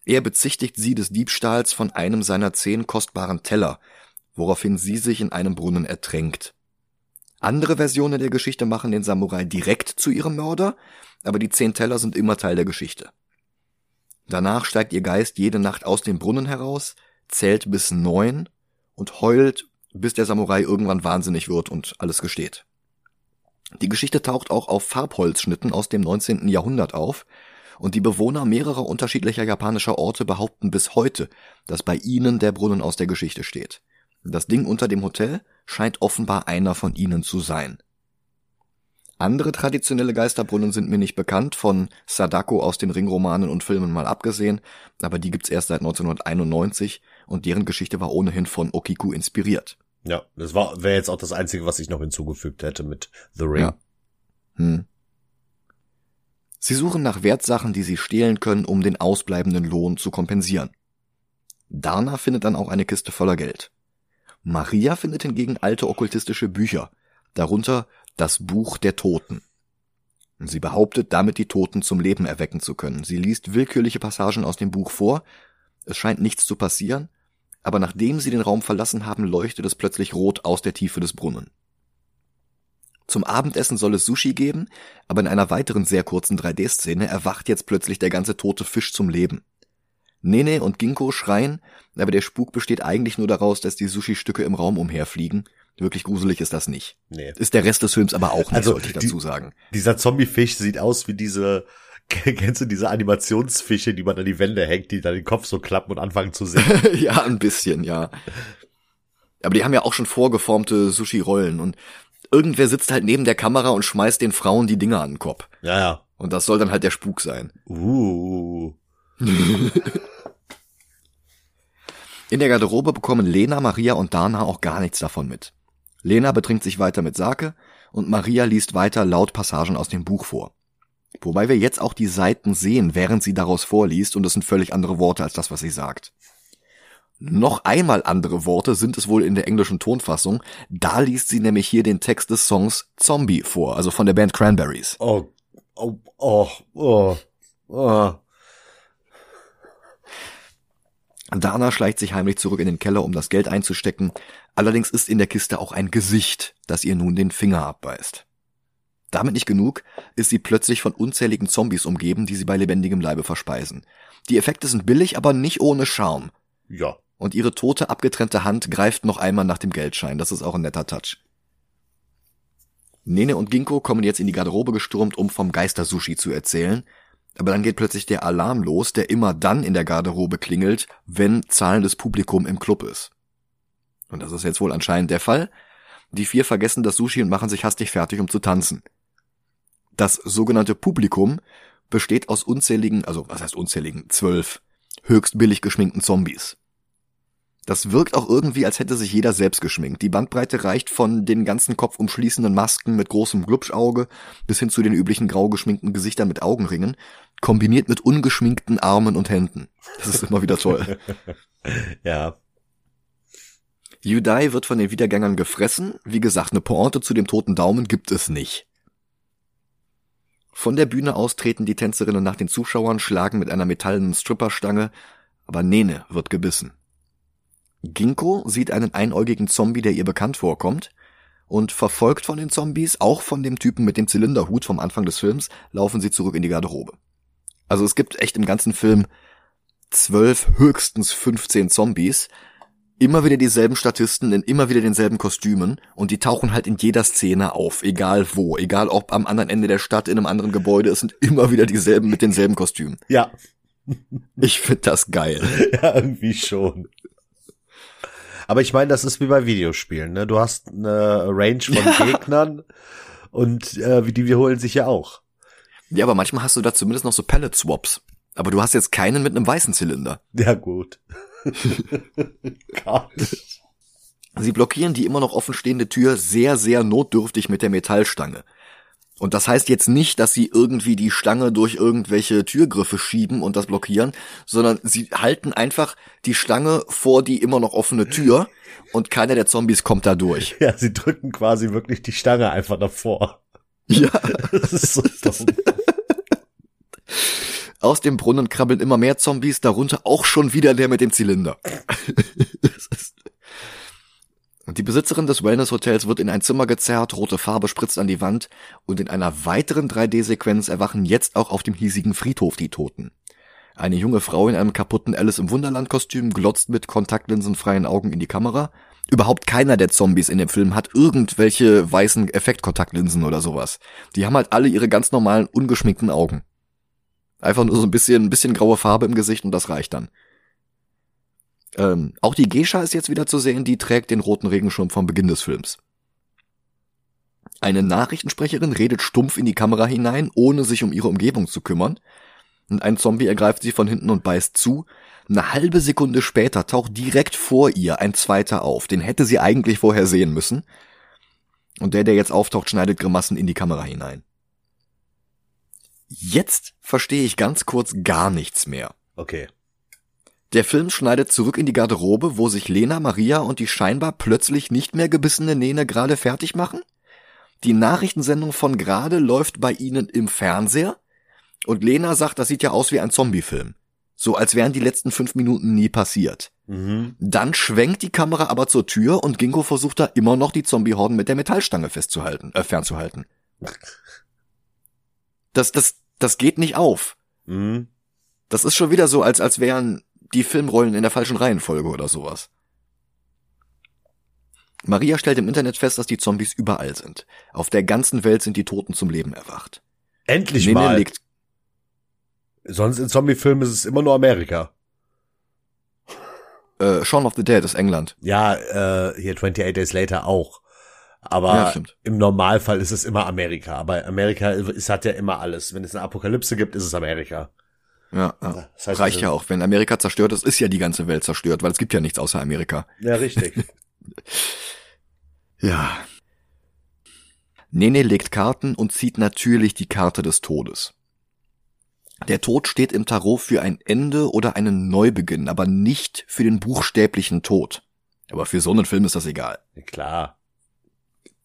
Er bezichtigt sie des Diebstahls von einem seiner zehn kostbaren Teller, woraufhin sie sich in einem Brunnen ertränkt. Andere Versionen der Geschichte machen den Samurai direkt zu ihrem Mörder, aber die zehn Teller sind immer Teil der Geschichte. Danach steigt ihr Geist jede Nacht aus dem Brunnen heraus, zählt bis neun und heult, bis der Samurai irgendwann wahnsinnig wird und alles gesteht. Die Geschichte taucht auch auf Farbholzschnitten aus dem 19. Jahrhundert auf, und die Bewohner mehrerer unterschiedlicher japanischer Orte behaupten bis heute, dass bei ihnen der Brunnen aus der Geschichte steht. Das Ding unter dem Hotel scheint offenbar einer von ihnen zu sein. Andere traditionelle Geisterbrunnen sind mir nicht bekannt, von Sadako aus den Ringromanen und Filmen mal abgesehen, aber die gibt's erst seit 1991 und deren Geschichte war ohnehin von Okiku inspiriert. Ja, das war wäre jetzt auch das einzige, was ich noch hinzugefügt hätte mit The Ring. Ja. Hm. Sie suchen nach Wertsachen, die sie stehlen können, um den ausbleibenden Lohn zu kompensieren. Dana findet dann auch eine Kiste voller Geld. Maria findet hingegen alte okkultistische Bücher, darunter das Buch der Toten. Sie behauptet, damit die Toten zum Leben erwecken zu können. Sie liest willkürliche Passagen aus dem Buch vor. Es scheint nichts zu passieren, aber nachdem sie den Raum verlassen haben, leuchtet es plötzlich rot aus der Tiefe des Brunnen. Zum Abendessen soll es Sushi geben, aber in einer weiteren sehr kurzen 3D-Szene erwacht jetzt plötzlich der ganze tote Fisch zum Leben. Nene und Ginkgo schreien, aber der Spuk besteht eigentlich nur daraus, dass die Sushi-Stücke im Raum umherfliegen Wirklich gruselig ist das nicht. Nee. Ist der Rest des Films aber auch nicht, also, sollte ich dazu sagen. Dieser Zombiefisch sieht aus wie diese, kennst du diese Animationsfische, die man an die Wände hängt, die dann den Kopf so klappen und anfangen zu singen? *laughs* ja, ein bisschen, ja. Aber die haben ja auch schon vorgeformte Sushi-Rollen und irgendwer sitzt halt neben der Kamera und schmeißt den Frauen die Dinger an den Kopf. Ja, ja. Und das soll dann halt der Spuk sein. Uh. In der Garderobe bekommen Lena, Maria und Dana auch gar nichts davon mit. Lena betrinkt sich weiter mit Sake und Maria liest weiter laut Passagen aus dem Buch vor. Wobei wir jetzt auch die Seiten sehen, während sie daraus vorliest und es sind völlig andere Worte als das, was sie sagt. Noch einmal andere Worte sind es wohl in der englischen Tonfassung. Da liest sie nämlich hier den Text des Songs Zombie vor, also von der Band Cranberries. Oh, oh, oh, oh, oh. Dana schleicht sich heimlich zurück in den Keller, um das Geld einzustecken. Allerdings ist in der Kiste auch ein Gesicht, das ihr nun den Finger abbeißt. Damit nicht genug, ist sie plötzlich von unzähligen Zombies umgeben, die sie bei lebendigem Leibe verspeisen. Die Effekte sind billig, aber nicht ohne Charme. Ja. Und ihre tote, abgetrennte Hand greift noch einmal nach dem Geldschein. Das ist auch ein netter Touch. Nene und Ginkgo kommen jetzt in die Garderobe gestürmt, um vom Geister-Sushi zu erzählen, aber dann geht plötzlich der Alarm los, der immer dann in der Garderobe klingelt, wenn zahlendes Publikum im Club ist. Und das ist jetzt wohl anscheinend der Fall. Die vier vergessen das Sushi und machen sich hastig fertig, um zu tanzen. Das sogenannte Publikum besteht aus unzähligen, also was heißt unzähligen, zwölf, höchst billig geschminkten Zombies. Das wirkt auch irgendwie, als hätte sich jeder selbst geschminkt. Die Bandbreite reicht von den ganzen Kopf umschließenden Masken mit großem Glubschauge bis hin zu den üblichen grau geschminkten Gesichtern mit Augenringen, kombiniert mit ungeschminkten Armen und Händen. Das ist immer wieder toll. *laughs* ja. Yudai wird von den Wiedergängern gefressen. Wie gesagt, eine Pointe zu dem toten Daumen gibt es nicht. Von der Bühne aus treten die Tänzerinnen nach den Zuschauern, schlagen mit einer metallenen Stripperstange, aber Nene wird gebissen. Ginkgo sieht einen einäugigen Zombie, der ihr bekannt vorkommt, und verfolgt von den Zombies, auch von dem Typen mit dem Zylinderhut vom Anfang des Films, laufen sie zurück in die Garderobe. Also es gibt echt im ganzen Film zwölf, höchstens 15 Zombies, immer wieder dieselben Statisten in immer wieder denselben Kostümen und die tauchen halt in jeder Szene auf, egal wo, egal ob am anderen Ende der Stadt, in einem anderen Gebäude, es sind immer wieder dieselben mit denselben Kostümen. Ja. Ich find das geil. *laughs* Ja, irgendwie schon. Aber ich meine, das ist wie bei Videospielen. Ne? Du hast eine Range von ja. Gegnern und äh, die wiederholen sich ja auch. Ja, aber manchmal hast du da zumindest noch so Pellet-Swaps. Aber du hast jetzt keinen mit einem weißen Zylinder. Ja, gut. *laughs* Gott. Sie blockieren die immer noch offenstehende Tür sehr, sehr notdürftig mit der Metallstange. Und das heißt jetzt nicht, dass sie irgendwie die Stange durch irgendwelche Türgriffe schieben und das blockieren, sondern sie halten einfach die Stange vor die immer noch offene Tür und keiner der Zombies kommt da durch. Ja, sie drücken quasi wirklich die Stange einfach davor. Ja. *laughs* Das ist so dumm. *laughs* Aus dem Brunnen krabbeln immer mehr Zombies, darunter auch schon wieder der mit dem Zylinder. *laughs* Die Besitzerin des Wellness-Hotels wird in ein Zimmer gezerrt, rote Farbe spritzt an die Wand und in einer weiteren 3D-Sequenz erwachen jetzt auch auf dem hiesigen Friedhof die Toten. Eine junge Frau in einem kaputten Alice im Wunderland-Kostüm glotzt mit kontaktlinsenfreien Augen in die Kamera. Überhaupt keiner der Zombies in dem Film hat irgendwelche weißen Effektkontaktlinsen oder sowas. Die haben halt alle ihre ganz normalen, ungeschminkten Augen. Einfach nur so ein bisschen, ein bisschen graue Farbe im Gesicht und das reicht dann. Ähm, auch die Geisha ist jetzt wieder zu sehen, die trägt den roten Regenschirm vom Beginn des Films. Eine Nachrichtensprecherin redet stumpf in die Kamera hinein, ohne sich um ihre Umgebung zu kümmern. Und ein Zombie ergreift sie von hinten und beißt zu. Eine halbe Sekunde später taucht direkt vor ihr ein zweiter auf. Den hätte sie eigentlich vorher sehen müssen. Und der, der jetzt auftaucht, schneidet Grimassen in die Kamera hinein. Jetzt verstehe ich ganz kurz gar nichts mehr. Okay. Der Film schneidet zurück in die Garderobe, wo sich Lena, Maria und die scheinbar plötzlich nicht mehr gebissene Nene gerade fertig machen. Die Nachrichtensendung von gerade läuft bei ihnen im Fernseher und Lena sagt, das sieht ja aus wie ein Zombiefilm. So als wären die letzten fünf Minuten nie passiert. Mhm. Dann schwenkt die Kamera aber zur Tür und Ginko versucht da immer noch die Zombiehorden mit der Metallstange festzuhalten, äh, fernzuhalten. *laughs* Das, das, das geht nicht auf. Mhm. Das ist schon wieder so, als, als wären die Filmrollen in der falschen Reihenfolge oder sowas. Maria stellt im Internet fest, dass die Zombies überall sind. Auf der ganzen Welt sind die Toten zum Leben erwacht. Endlich Nene mal. Legt Sonst in Zombiefilmen ist es immer nur Amerika. Äh, Shaun of the Dead ist England. Ja, äh, hier 28 Days Later auch. Aber ja, im Normalfall ist es immer Amerika. Aber Amerika ist, hat ja immer alles. Wenn es eine Apokalypse gibt, ist es Amerika. Ja, ja. Das heißt, reicht also, ja auch. Wenn Amerika zerstört ist, ist ja die ganze Welt zerstört, weil es gibt ja nichts außer Amerika. Ja, richtig. *laughs* ja. Nene legt Karten und zieht natürlich die Karte des Todes. Der Tod steht im Tarot für ein Ende oder einen Neubeginn, aber nicht für den buchstäblichen Tod. Aber für so einen Film ist das egal. Klar.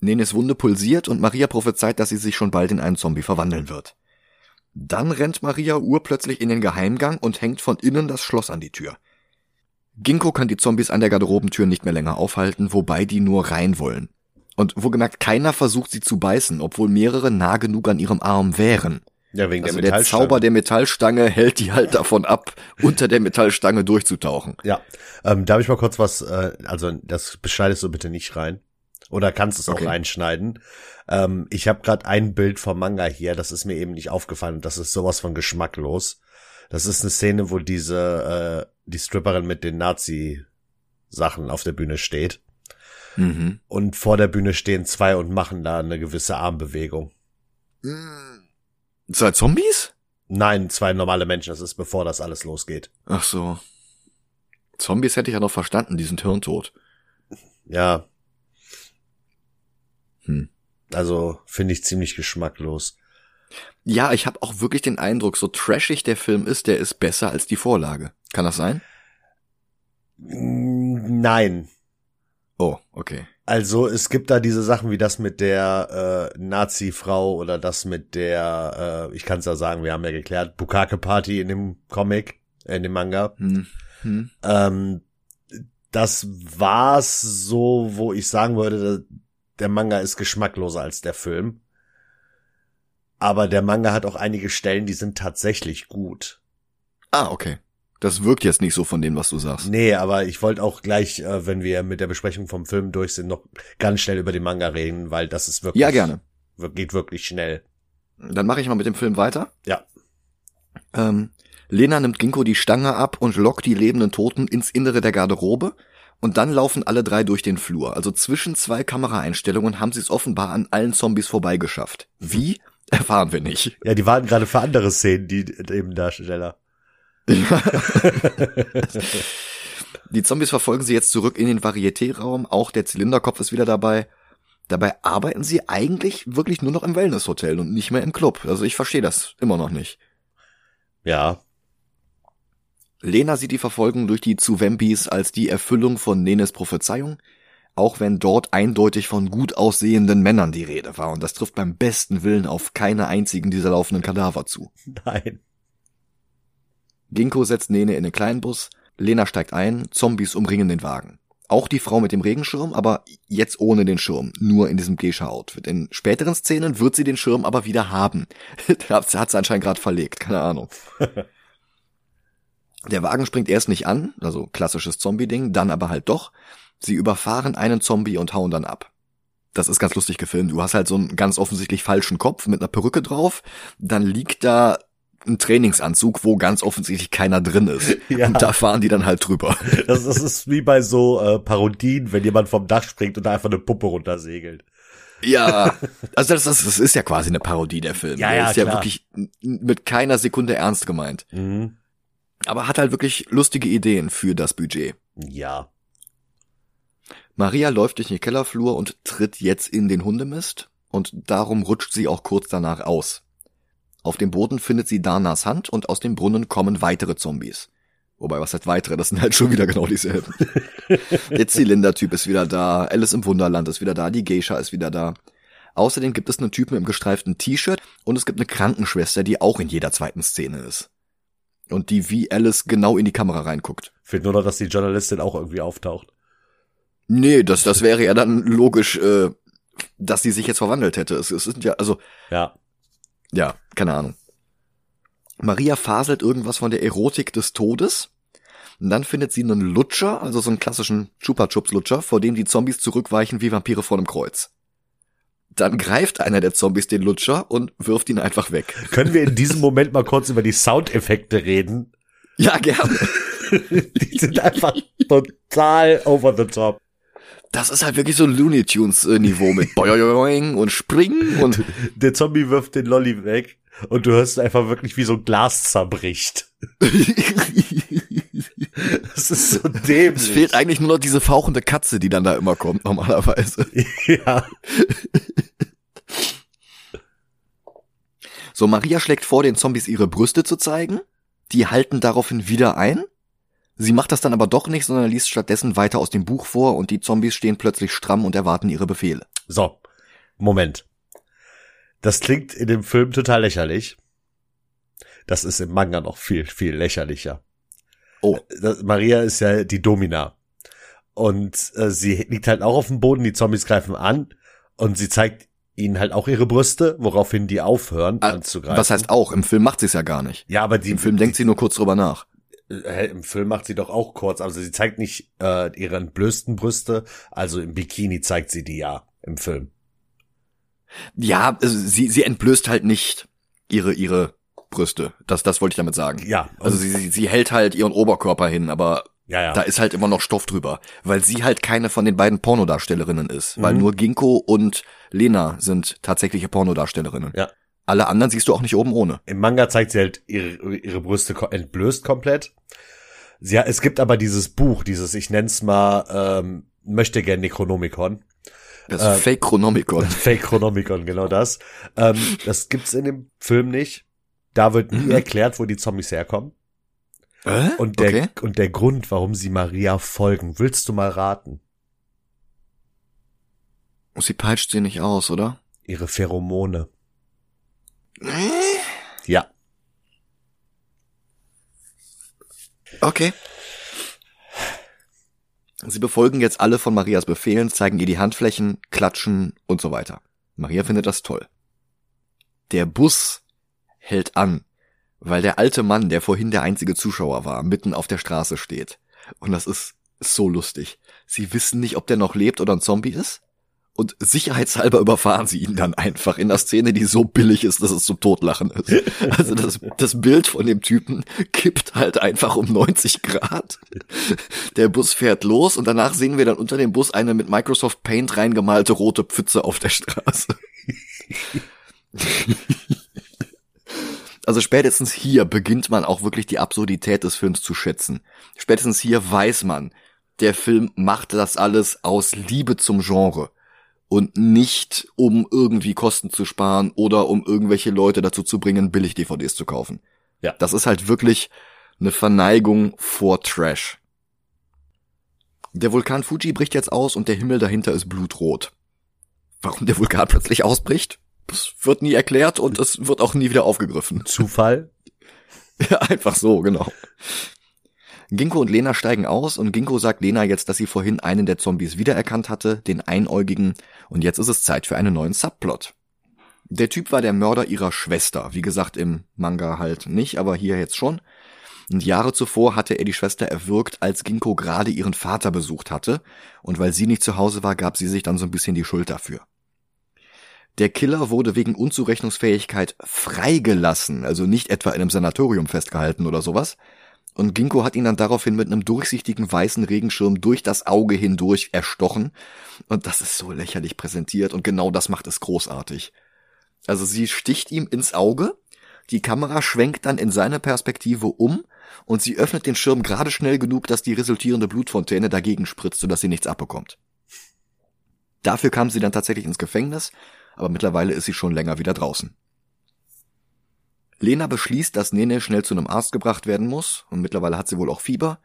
Nenes Wunde pulsiert und Maria prophezeit, dass sie sich schon bald in einen Zombie verwandeln wird. Dann rennt Maria urplötzlich in den Geheimgang und hängt von innen das Schloss an die Tür. Ginkgo kann die Zombies an der Garderobentür nicht mehr länger aufhalten, wobei die nur rein wollen. Und wo gemerkt, keiner versucht sie zu beißen, obwohl mehrere nah genug an ihrem Arm wären. Ja, wegen also der. Der Zauber der Metallstange hält die halt davon ab, *laughs* unter der Metallstange durchzutauchen. Ja, ähm, darf ich mal kurz was, äh, also das beschneidest du bitte nicht rein. Oder kannst es okay. auch reinschneiden. Ähm, ich habe gerade ein Bild vom Manga hier, das ist mir eben nicht aufgefallen. Das ist sowas von geschmacklos. Das ist eine Szene, wo diese äh, die Stripperin mit den Nazi-Sachen auf der Bühne steht. Mhm. Und vor der Bühne stehen zwei und machen da eine gewisse Armbewegung. Zwei Zombies? Nein, zwei normale Menschen. Das ist bevor das alles losgeht. Ach so. Zombies hätte ich ja noch verstanden, die sind hirntot. Ja, hm. Also finde ich ziemlich geschmacklos. Ja, ich habe auch wirklich den Eindruck, so trashig der Film ist, der ist besser als die Vorlage. Kann das sein? Nein. Oh, okay. Also es gibt da diese Sachen wie das mit der äh, Nazi-Frau oder das mit der, äh, ich kann es ja sagen, wir haben ja geklärt, Bukake-Party in dem Comic, äh, in dem Manga. Hm. Hm. Ähm, das war's so, wo ich sagen würde, der Manga ist geschmackloser als der Film. Aber der Manga hat auch einige Stellen, die sind tatsächlich gut. Ah, okay. Das wirkt jetzt nicht so von dem, was du sagst. Nee, aber ich wollte auch gleich, äh, wenn wir mit der Besprechung vom Film durch sind, noch ganz schnell über den Manga reden, weil das ist wirklich. Ja, gerne. Geht wirklich schnell. Dann mache ich mal mit dem Film weiter. Ja. Ähm, Lena nimmt Ginkgo die Stange ab und lockt die lebenden Toten ins Innere der Garderobe und dann laufen alle drei durch den Flur. Also zwischen zwei Kameraeinstellungen haben sie es offenbar an allen Zombies vorbeigeschafft. Wie? *laughs* erfahren wir nicht. Ja, die warten gerade für andere Szenen, die eben Darsteller. *laughs* Die Zombies verfolgen sie jetzt zurück in den Varieté-Raum. Auch der Zylinderkopf ist wieder dabei. Dabei arbeiten sie eigentlich wirklich nur noch im Wellnesshotel und nicht mehr im Club. Also ich verstehe das immer noch nicht. Ja. Lena sieht die Verfolgung durch die Zuwempis als die Erfüllung von Nenes Prophezeiung, auch wenn dort eindeutig von gut aussehenden Männern die Rede war. Und das trifft beim besten Willen auf keine einzigen dieser laufenden Kadaver zu. Nein. Ginkgo setzt Nene in den kleinen Bus, Lena steigt ein, Zombies umringen den Wagen. Auch die Frau mit dem Regenschirm, aber jetzt ohne den Schirm, nur in diesem Geisha-Outfit. In späteren Szenen wird sie den Schirm aber wieder haben. *laughs* hat sie anscheinend gerade verlegt, keine Ahnung. *laughs* Der Wagen springt erst nicht an, also klassisches Zombie-Ding, dann aber halt doch. Sie überfahren einen Zombie und hauen dann ab. Das ist ganz lustig gefilmt. Du hast halt so einen ganz offensichtlich falschen Kopf mit einer Perücke drauf. Dann liegt da ein Trainingsanzug, wo ganz offensichtlich keiner drin ist. *laughs* Ja. Und da fahren die dann halt drüber. *laughs* Das, das ist wie bei so äh, Parodien, wenn jemand vom Dach springt und da einfach eine Puppe runtersegelt. Ja, *laughs* also das, das, das ist ja quasi eine Parodie der Film. Ja, ja, ist klar. ja wirklich mit keiner Sekunde ernst gemeint. Mhm. Aber hat halt wirklich lustige Ideen für das Budget. Ja. Maria läuft durch den Kellerflur und tritt jetzt in den Hundemist und darum rutscht sie auch kurz danach aus. Auf dem Boden findet sie Danas Hand und aus dem Brunnen kommen weitere Zombies. Wobei, was heißt weitere? Das sind halt schon wieder genau dieselben. *laughs* Der Zylindertyp ist wieder da, Alice im Wunderland ist wieder da, die Geisha ist wieder da. Außerdem gibt es einen Typen im gestreiften T-Shirt und es gibt eine Krankenschwester, die auch in jeder zweiten Szene ist. Und die wie Alice genau in die Kamera reinguckt. Fehlt nur noch, dass die Journalistin auch irgendwie auftaucht. Nee, das, das wäre ja dann logisch, äh, dass sie sich jetzt verwandelt hätte. Es, es sind ja, also, Ja. ja, keine Ahnung. Maria faselt irgendwas von der Erotik des Todes. Und dann findet sie einen Lutscher, also so einen klassischen Chupa Chups Lutscher, vor dem die Zombies zurückweichen wie Vampire vor einem Kreuz. Dann greift einer der Zombies den Lutscher und wirft ihn einfach weg. Können wir in diesem Moment mal kurz über die Soundeffekte reden? Ja, gerne. *laughs* Die sind einfach total over the top. Das ist halt wirklich so Looney Tunes äh, Niveau mit *laughs* Boing und Springen und Der Zombie wirft den Lolly weg und du hörst einfach wirklich, wie so ein Glas zerbricht. *laughs* Das ist so dämlich. es fehlt eigentlich nur noch diese fauchende Katze, die dann da immer kommt normalerweise. *laughs* Ja. So, Maria schlägt vor, den Zombies ihre Brüste zu zeigen. Die halten daraufhin wieder ein. Sie macht das dann aber doch nicht, sondern liest stattdessen weiter aus dem Buch vor und die Zombies stehen plötzlich stramm und erwarten ihre Befehle. So, Moment. Das klingt in dem Film total lächerlich. Das ist im Manga noch viel, viel lächerlicher. Oh, Das, Maria ist ja die Domina. Und äh, sie liegt halt auch auf dem Boden, die Zombies greifen an und sie zeigt ihnen halt auch ihre Brüste, woraufhin die aufhören ah, anzugreifen. was heißt auch? Im Film macht sie es ja gar nicht. Ja, aber die, Im Film denkt sie nur kurz drüber nach. Hä, im Film macht sie doch auch kurz, also sie zeigt nicht äh, ihre entblößten Brüste, also im Bikini zeigt sie die ja im Film. Ja, also sie, sie entblößt halt nicht ihre, ihre Brüste. Das, das wollte ich damit sagen. Ja, Also sie, sie, sie hält halt ihren Oberkörper hin, aber ja, ja. da ist halt immer noch Stoff drüber. Weil sie halt keine von den beiden Pornodarstellerinnen ist. Weil Mhm. nur Ginkgo und Lena sind tatsächliche Pornodarstellerinnen. Ja. Alle anderen siehst du auch nicht oben ohne. Im Manga zeigt sie halt ihre, ihre Brüste entblößt komplett. Sie, es gibt aber dieses Buch, dieses, ich nenn's mal, ähm, möchte gern Necronomicon. Das Äh, Fake Chronomicon. *laughs* Fake Chronomicon, genau das. Ähm, das gibt's in dem Film nicht. Da wird nie Mhm. erklärt, wo die Zombies herkommen. Äh? Und der, okay. und der Grund, warum sie Maria folgen, willst du mal raten? Sie peitscht sie nicht aus, oder? Ihre Pheromone. Ja. Okay. Sie befolgen jetzt alle von Marias Befehlen, zeigen ihr die Handflächen, klatschen und so weiter. Maria findet das toll. Der Bus hält an, weil der alte Mann, der vorhin der einzige Zuschauer war, mitten auf der Straße steht. Und das ist so lustig. Sie wissen nicht, ob der noch lebt oder ein Zombie ist. Und sicherheitshalber *laughs* überfahren sie ihn dann einfach in der Szene, die so billig ist, dass es zum Totlachen ist. Also das, das Bild von dem Typen kippt halt einfach um 90 Grad. Der Bus fährt los und danach sehen wir dann unter dem Bus eine mit Microsoft Paint reingemalte rote Pfütze auf der Straße. Also spätestens hier beginnt man auch wirklich die Absurdität des Films zu schätzen. Spätestens hier weiß man, der Film macht das alles aus Liebe zum Genre und nicht um irgendwie Kosten zu sparen oder um irgendwelche Leute dazu zu bringen, billig DVDs zu kaufen. Ja. Das ist halt wirklich eine Verneigung vor Trash. Der Vulkan Fuji bricht jetzt aus und der Himmel dahinter ist blutrot. Warum der Vulkan plötzlich ausbricht? Das wird nie erklärt und es wird auch nie wieder aufgegriffen. *laughs* Zufall? Ja, einfach so, genau. Ginko und Lena steigen aus und Ginko sagt Lena jetzt, dass sie vorhin einen der Zombies wiedererkannt hatte, den Einäugigen, und jetzt ist es Zeit für einen neuen Subplot. Der Typ war der Mörder ihrer Schwester, wie gesagt im Manga halt nicht, aber hier jetzt schon. Und Jahre zuvor hatte er die Schwester erwürgt, als Ginko gerade ihren Vater besucht hatte, und weil sie nicht zu Hause war, gab sie sich dann so ein bisschen die Schuld dafür. Der Killer wurde wegen Unzurechnungsfähigkeit freigelassen, also nicht etwa in einem Sanatorium festgehalten oder sowas, und Ginkgo hat ihn dann daraufhin mit einem durchsichtigen weißen Regenschirm durch das Auge hindurch erstochen. Und das ist so lächerlich präsentiert und genau das macht es großartig. Also sie sticht ihm ins Auge, die Kamera schwenkt dann in seine Perspektive um und sie öffnet den Schirm gerade schnell genug, dass die resultierende Blutfontäne dagegen spritzt, sodass sie nichts abbekommt. Dafür kam sie dann tatsächlich ins Gefängnis, aber mittlerweile ist sie schon länger wieder draußen. Lena beschließt, dass Nene schnell zu einem Arzt gebracht werden muss und mittlerweile hat sie wohl auch Fieber.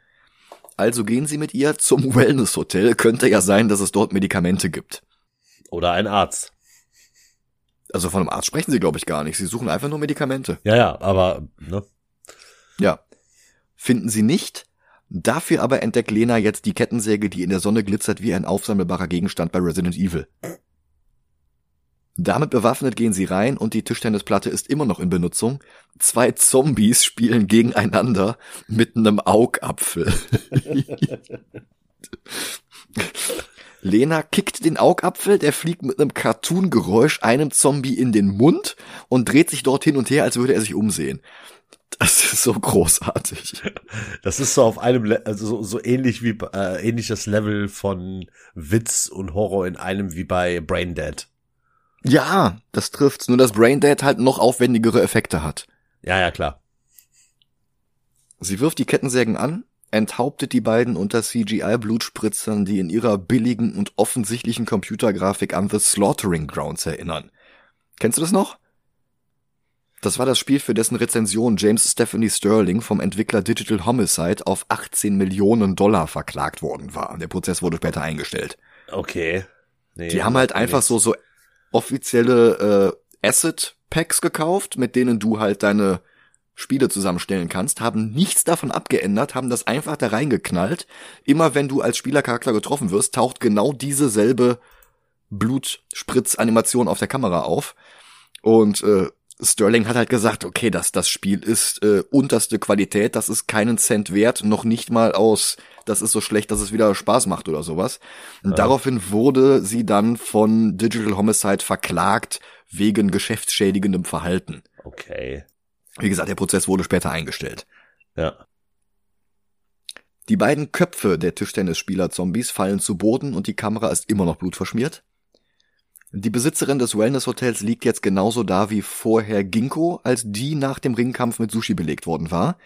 Also gehen sie mit ihr zum *laughs* Wellness-Hotel. Könnte ja sein, dass es dort Medikamente gibt. Oder ein Arzt. Also von einem Arzt sprechen sie, glaube ich, gar nicht. Sie suchen einfach nur Medikamente. Ja, ja, aber, ne? Ja. Finden sie nicht. Dafür aber entdeckt Lena jetzt die Kettensäge, die in der Sonne glitzert wie ein aufsammelbarer Gegenstand bei Resident Evil. Damit bewaffnet gehen sie rein und die Tischtennisplatte ist immer noch in Benutzung. Zwei Zombies spielen gegeneinander mit einem Augapfel. *laughs* Lena kickt den Augapfel, der fliegt mit einem Cartoon-Geräusch einem Zombie in den Mund und dreht sich dort hin und her, als würde er sich umsehen. Das ist so großartig. Das ist so auf einem, Le also so, so ähnlich wie äh, ähnliches Level von Witz und Horror in einem wie bei Braindead. Ja, das trifft's. Nur dass Braindead halt noch aufwendigere Effekte hat. Ja, ja, klar. Sie wirft die Kettensägen an, enthauptet die beiden unter CGI-Blutspritzern, die in ihrer billigen und offensichtlichen Computergrafik an The Slaughtering Grounds erinnern. Kennst du das noch? Das war das Spiel, für dessen Rezension James Stephanie Sterling vom Entwickler Digital Homicide auf 18 Millionen Dollar verklagt worden war. Der Prozess wurde später eingestellt. Okay. Nee, die haben halt einfach so, so offizielle äh, Asset Packs gekauft, mit denen du halt deine Spiele zusammenstellen kannst, haben nichts davon abgeändert, haben das einfach da reingeknallt. Immer wenn du als Spielercharakter getroffen wirst, taucht genau diese selbe Blutspritzanimation auf der Kamera auf. Und äh, Sterling hat halt gesagt, okay, das, das Spiel ist äh, unterste Qualität, das ist keinen Cent wert, noch nicht mal aus, das ist so schlecht, dass es wieder Spaß macht oder sowas. Und ja. daraufhin wurde sie dann von Digital Homicide verklagt wegen geschäftsschädigendem Verhalten. Okay. Wie gesagt, der Prozess wurde später eingestellt. Ja. Die beiden Köpfe der Tischtennisspieler-Zombies fallen zu Boden und die Kamera ist immer noch blutverschmiert. Die Besitzerin des Wellness-Hotels liegt jetzt genauso da wie vorher Ginkgo, als die nach dem Ringkampf mit Sushi belegt worden war.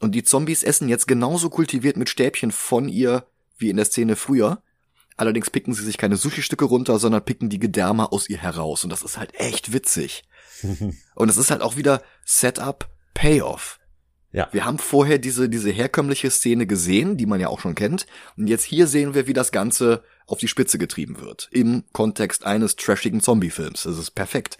Und die Zombies essen jetzt genauso kultiviert mit Stäbchen von ihr wie in der Szene früher. Allerdings picken sie sich keine Sushi-Stücke runter, sondern picken die Gedärme aus ihr heraus. Und das ist halt echt witzig. *laughs* Und es ist halt auch wieder Setup, Payoff. Ja. Wir haben vorher diese, diese herkömmliche Szene gesehen, die man ja auch schon kennt. Und jetzt hier sehen wir, wie das Ganze auf die Spitze getrieben wird. Im Kontext eines trashigen Zombie-Films. Das ist perfekt.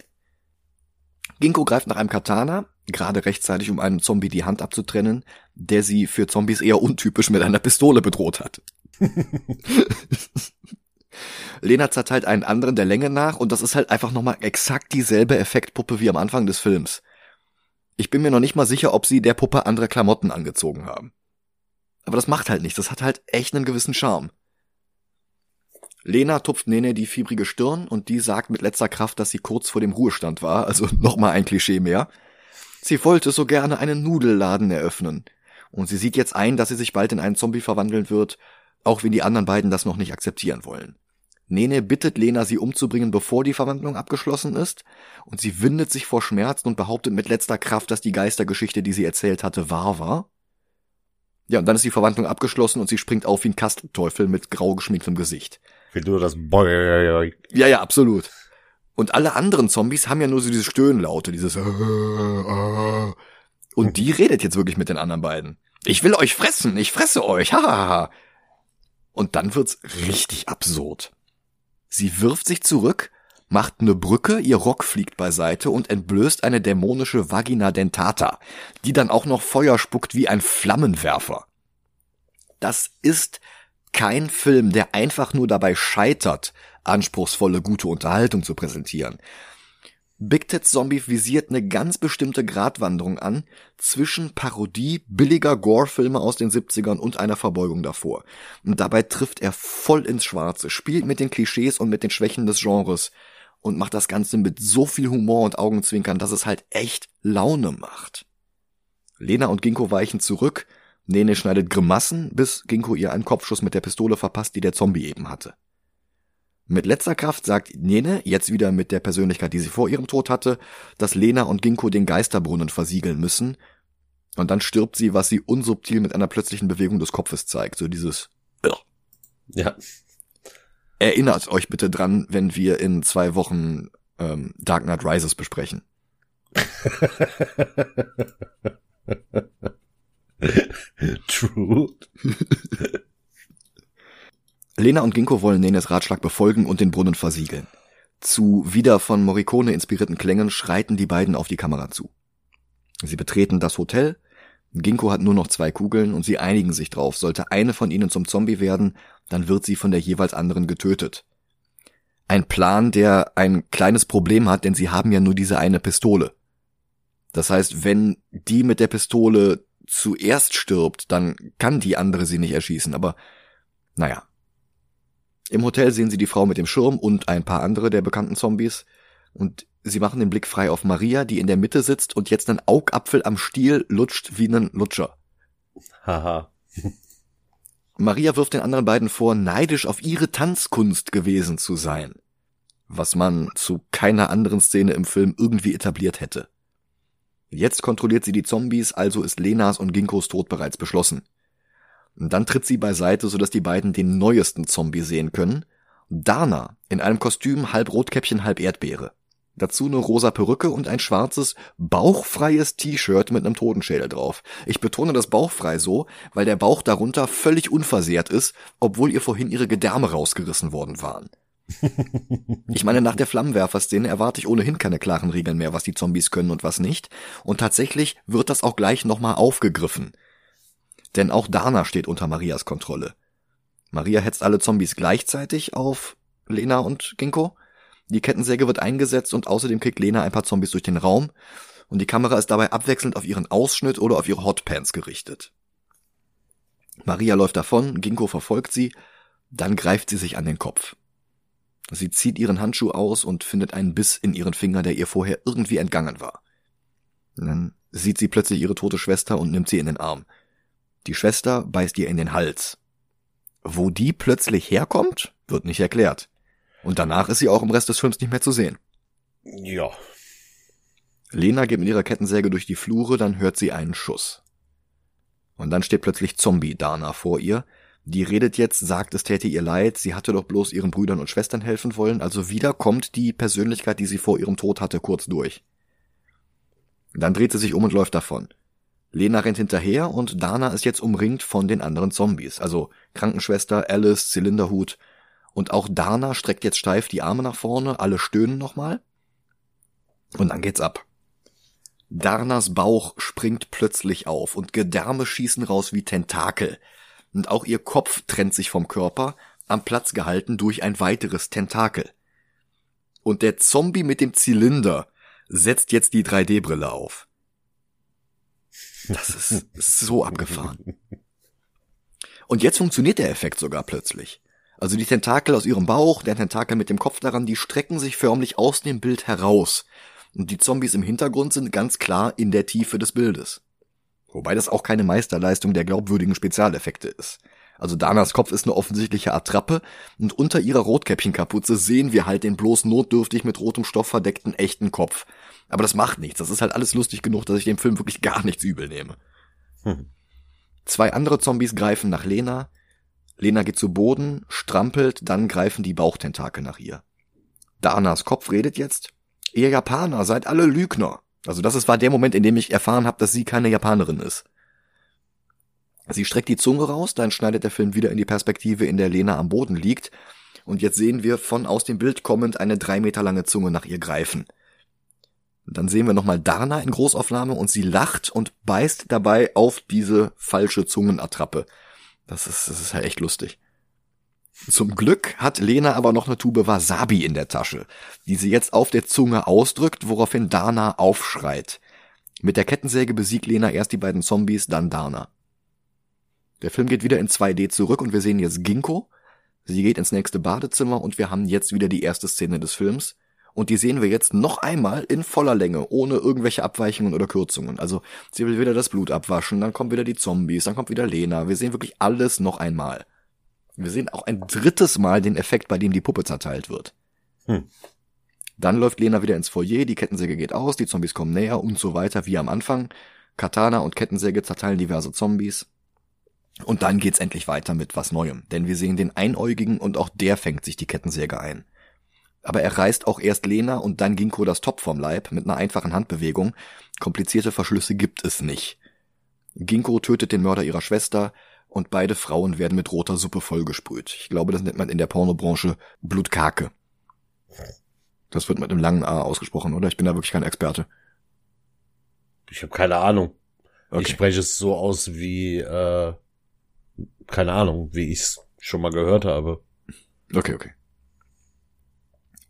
Ginkgo greift nach einem Katana, gerade rechtzeitig, um einem Zombie die Hand abzutrennen, der sie für Zombies eher untypisch mit einer Pistole bedroht hat. *laughs* Lena zerteilt einen anderen der Länge nach und das ist halt einfach nochmal exakt dieselbe Effektpuppe wie am Anfang des Films. Ich bin mir noch nicht mal sicher, ob sie der Puppe andere Klamotten angezogen haben. Aber das macht halt nichts, das hat halt echt einen gewissen Charme. Lena tupft Nene die fiebrige Stirn und die sagt mit letzter Kraft, dass sie kurz vor dem Ruhestand war, also *laughs* nochmal ein Klischee mehr. Sie wollte so gerne einen Nudelladen eröffnen. Und sie sieht jetzt ein, dass sie sich bald in einen Zombie verwandeln wird, auch wenn die anderen beiden das noch nicht akzeptieren wollen. Nene bittet Lena, sie umzubringen, bevor die Verwandlung abgeschlossen ist, und sie windet sich vor Schmerzen und behauptet mit letzter Kraft, dass die Geistergeschichte, die sie erzählt hatte, wahr war. Ja, und dann ist die Verwandlung abgeschlossen und sie springt auf wie ein Kastenteufel mit grau geschminktem Gesicht. Wie du das. Ja, ja, absolut. Und alle anderen Zombies haben ja nur so diese Stöhnlaute, dieses und die redet jetzt wirklich mit den anderen beiden. Ich will euch fressen, ich fresse euch, hahaha. Und dann wird's richtig absurd. Sie wirft sich zurück, macht eine Brücke, ihr Rock fliegt beiseite und entblößt eine dämonische Vagina dentata, die dann auch noch Feuer spuckt wie ein Flammenwerfer. Das ist kein Film, der einfach nur dabei scheitert, anspruchsvolle, gute Unterhaltung zu präsentieren. Big Ted Zombie visiert eine ganz bestimmte Gratwanderung an zwischen Parodie billiger Gore-Filme aus den 70ern und einer Verbeugung davor. Und dabei trifft er voll ins Schwarze, spielt mit den Klischees und mit den Schwächen des Genres und macht das Ganze mit so viel Humor und Augenzwinkern, dass es halt echt Laune macht. Lena und Ginkgo weichen zurück, Nene schneidet Grimassen, bis Ginkgo ihr einen Kopfschuss mit der Pistole verpasst, die der Zombie eben hatte. Mit letzter Kraft sagt Nene, jetzt wieder mit der Persönlichkeit, die sie vor ihrem Tod hatte, dass Lena und Ginkgo den Geisterbrunnen versiegeln müssen. Und dann stirbt sie, was sie unsubtil mit einer plötzlichen Bewegung des Kopfes zeigt. So dieses Irr. Ja. Erinnert euch bitte dran, wenn wir in zwei Wochen ähm, Dark Knight Rises besprechen. *laughs* *laughs* True. Lena und Ginkgo wollen Nenes Ratschlag befolgen und den Brunnen versiegeln. Zu wieder von Morricone inspirierten Klängen schreiten die beiden auf die Kamera zu. Sie betreten das Hotel. Ginkgo hat nur noch zwei Kugeln und sie einigen sich drauf. Sollte eine von ihnen zum Zombie werden, dann wird sie von der jeweils anderen getötet. Ein Plan, der ein kleines Problem hat, denn sie haben ja nur diese eine Pistole. Das heißt, wenn die mit der Pistole zuerst stirbt, dann kann die andere sie nicht erschießen, aber naja, im Hotel sehen sie die Frau mit dem Schirm und ein paar andere der bekannten Zombies. Und sie machen den Blick frei auf Maria, die in der Mitte sitzt und jetzt einen Augapfel am Stiel lutscht wie einen Lutscher. Haha. *laughs* Maria wirft den anderen beiden vor, neidisch auf ihre Tanzkunst gewesen zu sein. Was man zu keiner anderen Szene im Film irgendwie etabliert hätte. Jetzt kontrolliert sie die Zombies, also ist Lenas und Ginkos Tod bereits beschlossen. Dann tritt sie beiseite, sodass die beiden den neuesten Zombie sehen können. Dana in einem Kostüm halb Rotkäppchen, halb Erdbeere. Dazu eine rosa Perücke und ein schwarzes, bauchfreies T-Shirt mit einem Totenschädel drauf. Ich betone das bauchfrei so, weil der Bauch darunter völlig unversehrt ist, obwohl ihr vorhin ihre Gedärme rausgerissen worden waren. Ich meine, nach der Flammenwerfer-Szene erwarte ich ohnehin keine klaren Regeln mehr, was die Zombies können und was nicht. Und tatsächlich wird das auch gleich nochmal aufgegriffen. Denn auch Dana steht unter Marias Kontrolle. Maria hetzt alle Zombies gleichzeitig auf Lena und Ginkgo. Die Kettensäge wird eingesetzt und außerdem kriegt Lena ein paar Zombies durch den Raum und die Kamera ist dabei abwechselnd auf ihren Ausschnitt oder auf ihre Hotpants gerichtet. Maria läuft davon, Ginkgo verfolgt sie, dann greift sie sich an den Kopf. Sie zieht ihren Handschuh aus und findet einen Biss in ihren Finger, der ihr vorher irgendwie entgangen war. dann sieht sie plötzlich ihre tote Schwester und nimmt sie in den Arm. Die Schwester beißt ihr in den Hals. Wo die plötzlich herkommt, wird nicht erklärt. Und danach ist sie auch im Rest des Films nicht mehr zu sehen. Ja. Lena geht mit ihrer Kettensäge durch die Flure, dann hört sie einen Schuss. Und dann steht plötzlich Zombie Dana vor ihr. Die redet jetzt, sagt, es täte ihr leid, sie hatte doch bloß ihren Brüdern und Schwestern helfen wollen, also wieder kommt die Persönlichkeit, die sie vor ihrem Tod hatte, kurz durch. Dann dreht sie sich um und läuft davon. Lena rennt hinterher und Dana ist jetzt umringt von den anderen Zombies, also Krankenschwester, Alice, Zylinderhut. Und auch Dana streckt jetzt steif die Arme nach vorne, alle stöhnen nochmal. Und dann geht's ab. Darnas Bauch springt plötzlich auf und Gedärme schießen raus wie Tentakel. Und auch ihr Kopf trennt sich vom Körper, am Platz gehalten durch ein weiteres Tentakel. Und der Zombie mit dem Zylinder setzt jetzt die 3D-Brille auf. Das ist so abgefahren. Und jetzt funktioniert der Effekt sogar plötzlich. Also die Tentakel aus ihrem Bauch, der Tentakel mit dem Kopf daran, die strecken sich förmlich aus dem Bild heraus. Und die Zombies im Hintergrund sind ganz klar in der Tiefe des Bildes. Wobei das auch keine Meisterleistung der glaubwürdigen Spezialeffekte ist. Also Danas Kopf ist eine offensichtliche Attrappe und unter ihrer Rotkäppchenkapuze sehen wir halt den bloß notdürftig mit rotem Stoff verdeckten echten Kopf. Aber das macht nichts. Das ist halt alles lustig genug, dass ich dem Film wirklich gar nichts übel nehme. Hm. Zwei andere Zombies greifen nach Lena. Lena geht zu Boden, strampelt, dann greifen die Bauchtentakel nach ihr. Danas Kopf redet jetzt. Ihr Japaner seid alle Lügner. Also das ist, war der Moment, in dem ich erfahren habe, dass sie keine Japanerin ist. Sie streckt die Zunge raus, dann schneidet der Film wieder in die Perspektive, in der Lena am Boden liegt. Und jetzt sehen wir von aus dem Bild kommend eine drei Meter lange Zunge nach ihr greifen. Dann sehen wir nochmal Dana in Großaufnahme und sie lacht und beißt dabei auf diese falsche Zungenattrappe. Das ist, das ist halt echt lustig. Zum Glück hat Lena aber noch eine Tube Wasabi in der Tasche, die sie jetzt auf der Zunge ausdrückt, woraufhin Dana aufschreit. Mit der Kettensäge besiegt Lena erst die beiden Zombies, dann Dana. Der Film geht wieder in 2D zurück und wir sehen jetzt Ginkgo. Sie geht ins nächste Badezimmer und wir haben jetzt wieder die erste Szene des Films. Und die sehen wir jetzt noch einmal in voller Länge, ohne irgendwelche Abweichungen oder Kürzungen. Also sie will wieder das Blut abwaschen, dann kommen wieder die Zombies, dann kommt wieder Lena. Wir sehen wirklich alles noch einmal. Wir sehen auch ein drittes Mal den Effekt, bei dem die Puppe zerteilt wird. Hm. Dann läuft Lena wieder ins Foyer, die Kettensäge geht aus, die Zombies kommen näher und so weiter wie am Anfang. Katana und Kettensäge zerteilen diverse Zombies. Und dann geht's endlich weiter mit was Neuem, denn wir sehen den Einäugigen und auch der fängt sich die Kettensäge ein. Aber er reißt auch erst Lena und dann Ginkgo das Top vom Leib mit einer einfachen Handbewegung. Komplizierte Verschlüsse gibt es nicht. Ginkgo tötet den Mörder ihrer Schwester und beide Frauen werden mit roter Suppe vollgesprüht. Ich glaube, das nennt man in der Pornobranche Blutkake. Das wird mit einem langen A ausgesprochen, oder? Ich bin da wirklich kein Experte. Ich habe keine Ahnung. Okay. Ich spreche es so aus wie äh, keine Ahnung, wie ich es schon mal gehört habe. Okay, okay.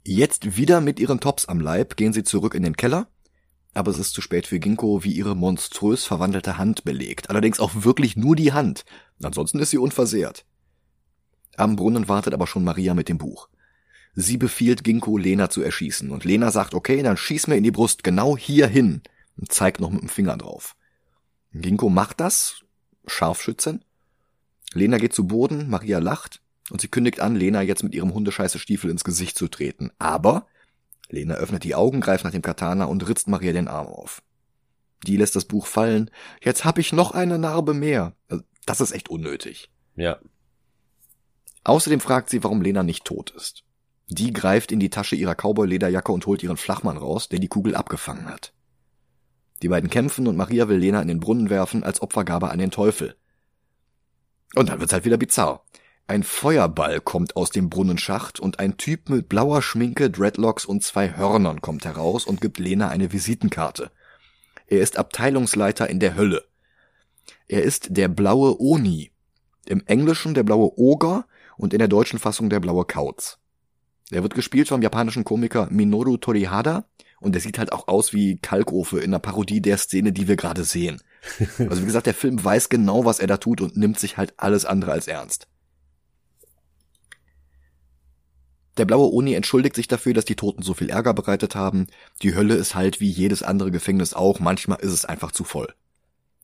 Jetzt wieder mit ihren Tops am Leib gehen sie zurück in den Keller, aber es ist zu spät für Ginkgo, wie ihre monströs verwandelte Hand belegt. Allerdings auch wirklich nur die Hand. Ansonsten ist sie unversehrt. Am Brunnen wartet aber schon Maria mit dem Buch. Sie befiehlt Ginkgo, Lena zu erschießen, und Lena sagt, okay, dann schieß mir in die Brust genau hier hin und zeigt noch mit dem Finger drauf. Ginkgo macht das, Scharfschützen, Lena geht zu Boden, Maria lacht und sie kündigt an, Lena jetzt mit ihrem hundescheiße Stiefel ins Gesicht zu treten. Aber Lena öffnet die Augen, greift nach dem Katana und ritzt Maria den Arm auf. Die lässt das Buch fallen. Jetzt hab ich noch eine Narbe mehr. Also, das ist echt unnötig. Ja. Außerdem fragt sie, warum Lena nicht tot ist. Die greift in die Tasche ihrer Cowboy-Lederjacke und holt ihren Flachmann raus, der die Kugel abgefangen hat. Die beiden kämpfen und Maria will Lena in den Brunnen werfen als Opfergabe an den Teufel. Und dann wird's halt wieder bizarr. Ein Feuerball kommt aus dem Brunnenschacht und ein Typ mit blauer Schminke, Dreadlocks und zwei Hörnern kommt heraus und gibt Lena eine Visitenkarte. Er ist Abteilungsleiter in der Hölle. Er ist der blaue Oni. Im Englischen der blaue Oger und in der deutschen Fassung der blaue Kauz. Er wird gespielt vom japanischen Komiker Minoru Torihada und er sieht halt auch aus wie Kalkofe in der Parodie der Szene, die wir gerade sehen. *laughs* Also wie gesagt, der Film weiß genau, was er da tut und nimmt sich halt alles andere als ernst. Der blaue Oni entschuldigt sich dafür, dass die Toten so viel Ärger bereitet haben. Die Hölle ist halt wie jedes andere Gefängnis auch, manchmal ist es einfach zu voll.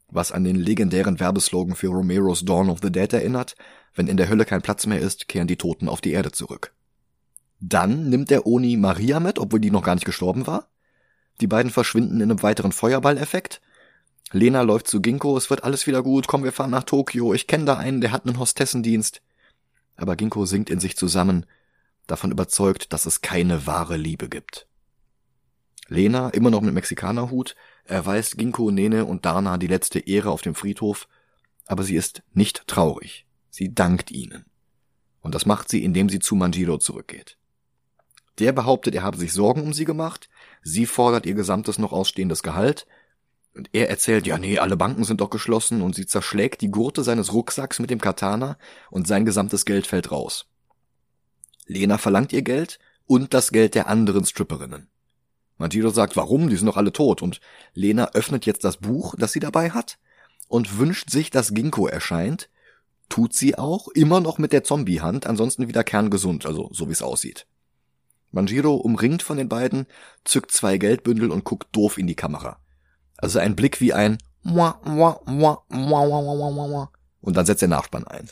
Was an den legendären Werbeslogan für Romeros Dawn of the Dead erinnert, wenn in der Hölle kein Platz mehr ist, kehren die Toten auf die Erde zurück. Dann nimmt der Oni Maria mit, obwohl die noch gar nicht gestorben war. Die beiden verschwinden in einem weiteren Feuerballeffekt Lena läuft zu Ginkgo, es wird alles wieder gut, komm, wir fahren nach Tokio, ich kenne da einen, der hat einen Hostessendienst. Aber Ginkgo sinkt in sich zusammen, davon überzeugt, dass es keine wahre Liebe gibt. Lena, immer noch mit Mexikanerhut, erweist Ginkgo, Nene und Dana die letzte Ehre auf dem Friedhof, aber sie ist nicht traurig. Sie dankt ihnen. Und das macht sie, indem sie zu Manjiro zurückgeht. Der behauptet, er habe sich Sorgen um sie gemacht, sie fordert ihr gesamtes noch ausstehendes Gehalt, und er erzählt, ja nee, alle Banken sind doch geschlossen und sie zerschlägt die Gurte seines Rucksacks mit dem Katana und sein gesamtes Geld fällt raus. Lena verlangt ihr Geld und das Geld der anderen Stripperinnen. Manjiro sagt, warum? Die sind doch alle tot. Und Lena öffnet jetzt das Buch, das sie dabei hat, und wünscht sich, dass Ginkgo erscheint. Tut sie auch, immer noch mit der Zombie-Hand, ansonsten wieder kerngesund, also so wie es aussieht. Manjiro, umringt von den beiden, zückt zwei Geldbündel und guckt doof in die Kamera. Also ein Blick wie ein und dann setzt der Nachspann ein.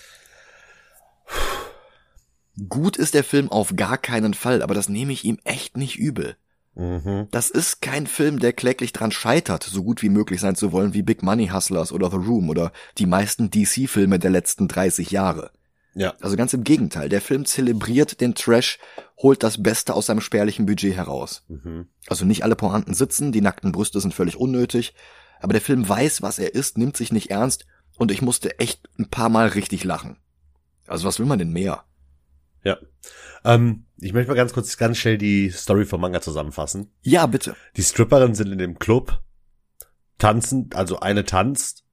Gut ist der Film auf gar keinen Fall, aber das nehme ich ihm echt nicht übel. Mhm. Das ist kein Film, der kläglich dran scheitert, so gut wie möglich sein zu wollen wie Big Money Hustlers oder The Room oder die meisten DC-Filme der letzten 30 Jahre. Ja. Also ganz im Gegenteil, der Film zelebriert den Trash, holt das Beste aus seinem spärlichen Budget heraus. Mhm. Also nicht alle Pointen sitzen, die nackten Brüste sind völlig unnötig, aber der Film weiß, was er ist, nimmt sich nicht ernst und ich musste echt ein paar Mal richtig lachen. Also was will man denn mehr? Ja. Ähm, ich möchte mal ganz kurz, ganz schnell die Story vom Manga zusammenfassen. Ja, bitte. Die Stripperinnen sind in dem Club, tanzen, also eine tanzt,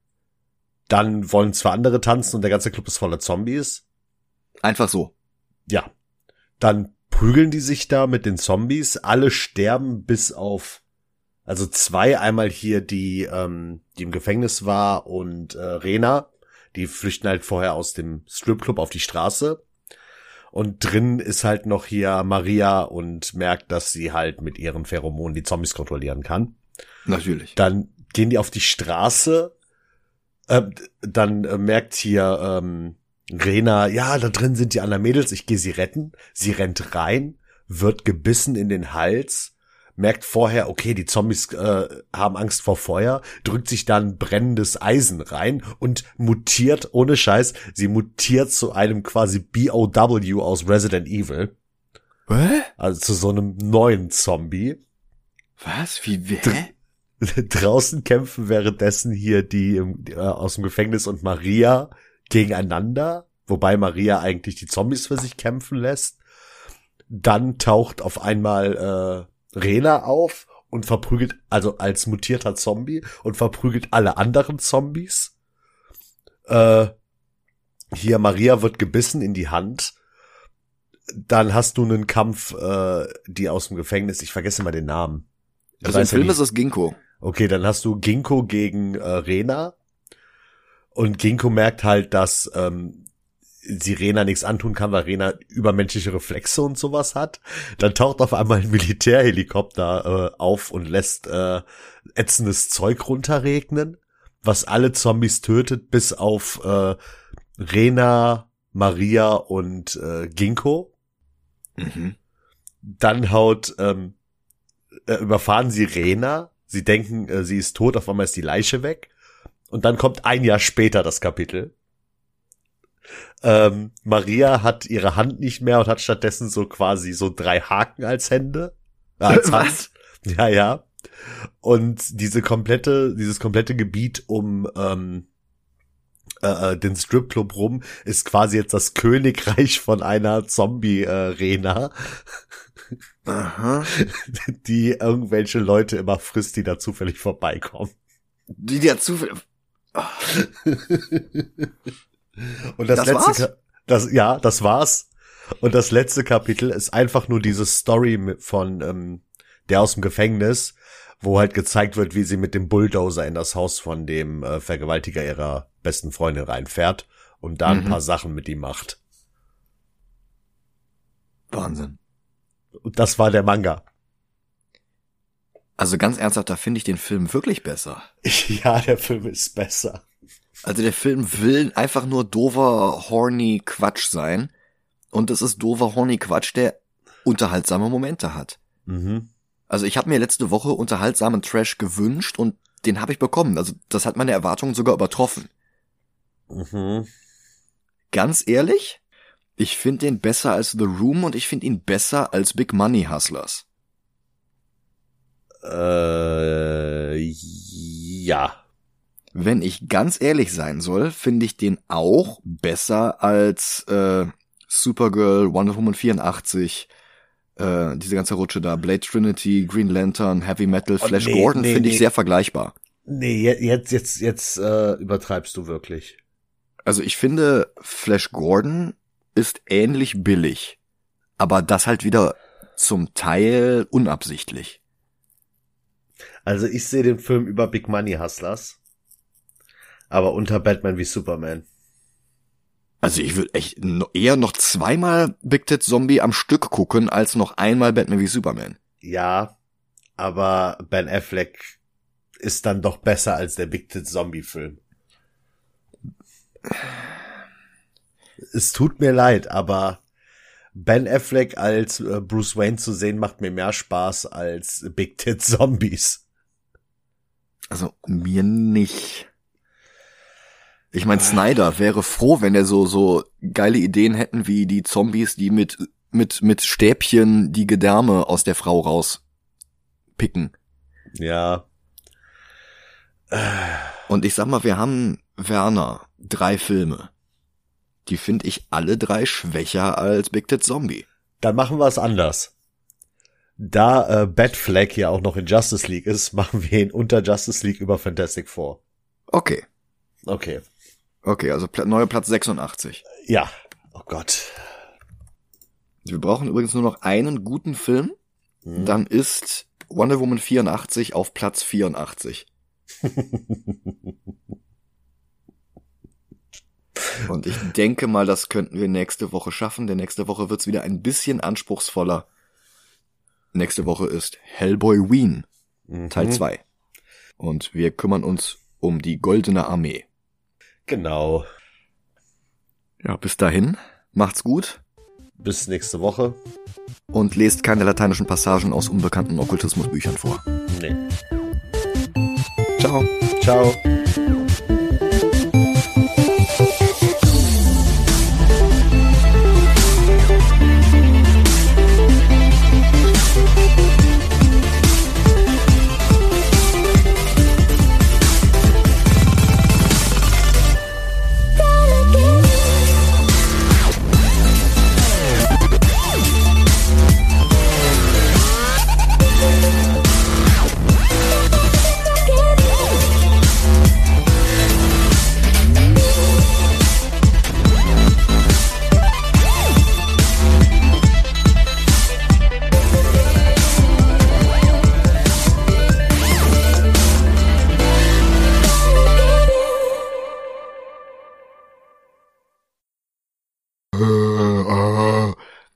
dann wollen zwei andere tanzen und der ganze Club ist voller Zombies. Einfach so. Ja. Dann prügeln die sich da mit den Zombies, alle sterben bis auf, also zwei, einmal hier die, ähm, die im Gefängnis war und äh, Rena, die flüchten halt vorher aus dem Stripclub auf die Straße. Und drin ist halt noch hier Maria und merkt, dass sie halt mit ihren Pheromonen die Zombies kontrollieren kann. Natürlich. Dann gehen die auf die Straße. Äh, dann äh, merkt hier ähm, Rena, ja, da drin sind die anderen Mädels, ich gehe sie retten. Sie rennt rein, wird gebissen in den Hals, merkt vorher, okay, die Zombies äh, haben Angst vor Feuer, drückt sich dann brennendes Eisen rein und mutiert, ohne Scheiß, sie mutiert zu einem quasi BOW aus Resident Evil. Hä? Also zu so einem neuen Zombie. Was? Wie, hä? *laughs* Draußen kämpfen währenddessen hier die äh, aus dem Gefängnis und Maria gegeneinander, wobei Maria eigentlich die Zombies für sich kämpfen lässt. Dann taucht auf einmal äh, Rena auf und verprügelt, also als mutierter Zombie und verprügelt alle anderen Zombies. Äh, hier Maria wird gebissen in die Hand. Dann hast du einen Kampf, äh, die aus dem Gefängnis, ich vergesse mal den Namen. Ich Also im ja Film nicht. ist es Ginkgo. Okay, dann hast du Ginkgo gegen äh, Rena. Und Ginkgo merkt halt, dass ähm, sie Rena nichts antun kann, weil Rena übermenschliche Reflexe und sowas hat. Dann taucht auf einmal ein Militärhelikopter äh, auf und lässt äh, ätzendes Zeug runterregnen, was alle Zombies tötet, bis auf äh, Rena, Maria und äh, Ginkgo. Mhm. Dann haut, ähm, äh, überfahren sie Rena. Sie denken, äh, sie ist tot, auf einmal ist die Leiche weg. Und dann kommt ein Jahr später das Kapitel. Ähm, Maria hat ihre Hand nicht mehr und hat stattdessen so quasi so drei Haken als Hände. Äh, als Hand. Ja, ja. Und diese komplette, dieses komplette Gebiet um ähm, äh, äh, den Stripclub rum ist quasi jetzt das Königreich von einer Zombie-Rena, Aha. *laughs* die irgendwelche Leute immer frisst, die da zufällig vorbeikommen. Die, die hat zufällig. *laughs* Und das, Das letzte, war's? Ka- das ja, das war's. Und das letzte Kapitel ist einfach nur diese Story von ähm, der aus dem Gefängnis, wo halt gezeigt wird, wie sie mit dem Bulldozer in das Haus von dem äh, Vergewaltiger ihrer besten Freundin reinfährt und da ein Mhm. paar Sachen mit ihm macht. Wahnsinn. Und das war der Manga. Also ganz ernsthaft, da finde ich den Film wirklich besser. *laughs* Ja, der Film ist besser. Also der Film will einfach nur dover, horny Quatsch sein. Und es ist dover, horny Quatsch, der unterhaltsame Momente hat. Mhm. Also ich habe mir letzte Woche unterhaltsamen Trash gewünscht und den habe ich bekommen. Also das hat meine Erwartungen sogar übertroffen. Mhm. Ganz ehrlich, ich finde den besser als The Room und ich finde ihn besser als Big Money Hustlers. Äh, ja. Wenn ich ganz ehrlich sein soll, finde ich den auch besser als äh, Supergirl, Wonder Woman 84, äh, diese ganze Rutsche da, Blade Trinity, Green Lantern, Heavy Metal, Oh, Flash nee, Gordon nee, finde ich nee. sehr vergleichbar. Nee, je- jetzt, jetzt, jetzt äh, übertreibst du wirklich. Also ich finde, Flash Gordon ist ähnlich billig, aber das halt wieder zum Teil unabsichtlich. Also ich sehe den Film über Big Money Hustlers, aber unter Batman wie Superman. Also ich würde echt eher noch zweimal Big Ted Zombie am Stück gucken, als noch einmal Batman wie Superman. Ja, aber Ben Affleck ist dann doch besser als der Big Tit Zombie Film. Es tut mir leid, aber Ben Affleck als äh, Bruce Wayne zu sehen, macht mir mehr Spaß als Big Tit Zombies. Also mir nicht. Ich meine, Snyder wäre froh, wenn er so so geile Ideen hätten wie die Zombies, die mit mit mit Stäbchen die Gedärme aus der Frau rauspicken. Ja. Und ich sag mal, wir haben Werner drei Filme. Die finde ich alle drei schwächer als Big Tit Zombie. Dann machen wir es anders. Da äh, Batfleck ja auch noch in Justice League ist, *laughs* machen wir ihn unter Justice League über Fantastic Four. Okay. Okay. Okay, also Pla neuer Platz 86. Ja. Oh Gott. Wir brauchen übrigens nur noch einen guten Film. Hm. Dann ist Wonder Woman 84 auf Platz 84. *laughs* Und ich denke mal, das könnten wir nächste Woche schaffen, denn nächste Woche wird's wieder ein bisschen anspruchsvoller. Nächste Woche ist Hellboy Ween, Teil Mhm. 2. Und wir kümmern uns um die Goldene Armee. Genau. Ja, bis dahin, macht's gut Bis nächste Woche. und lest keine lateinischen Passagen aus unbekannten Okkultismusbüchern vor. Nee. Ciao. Ciao.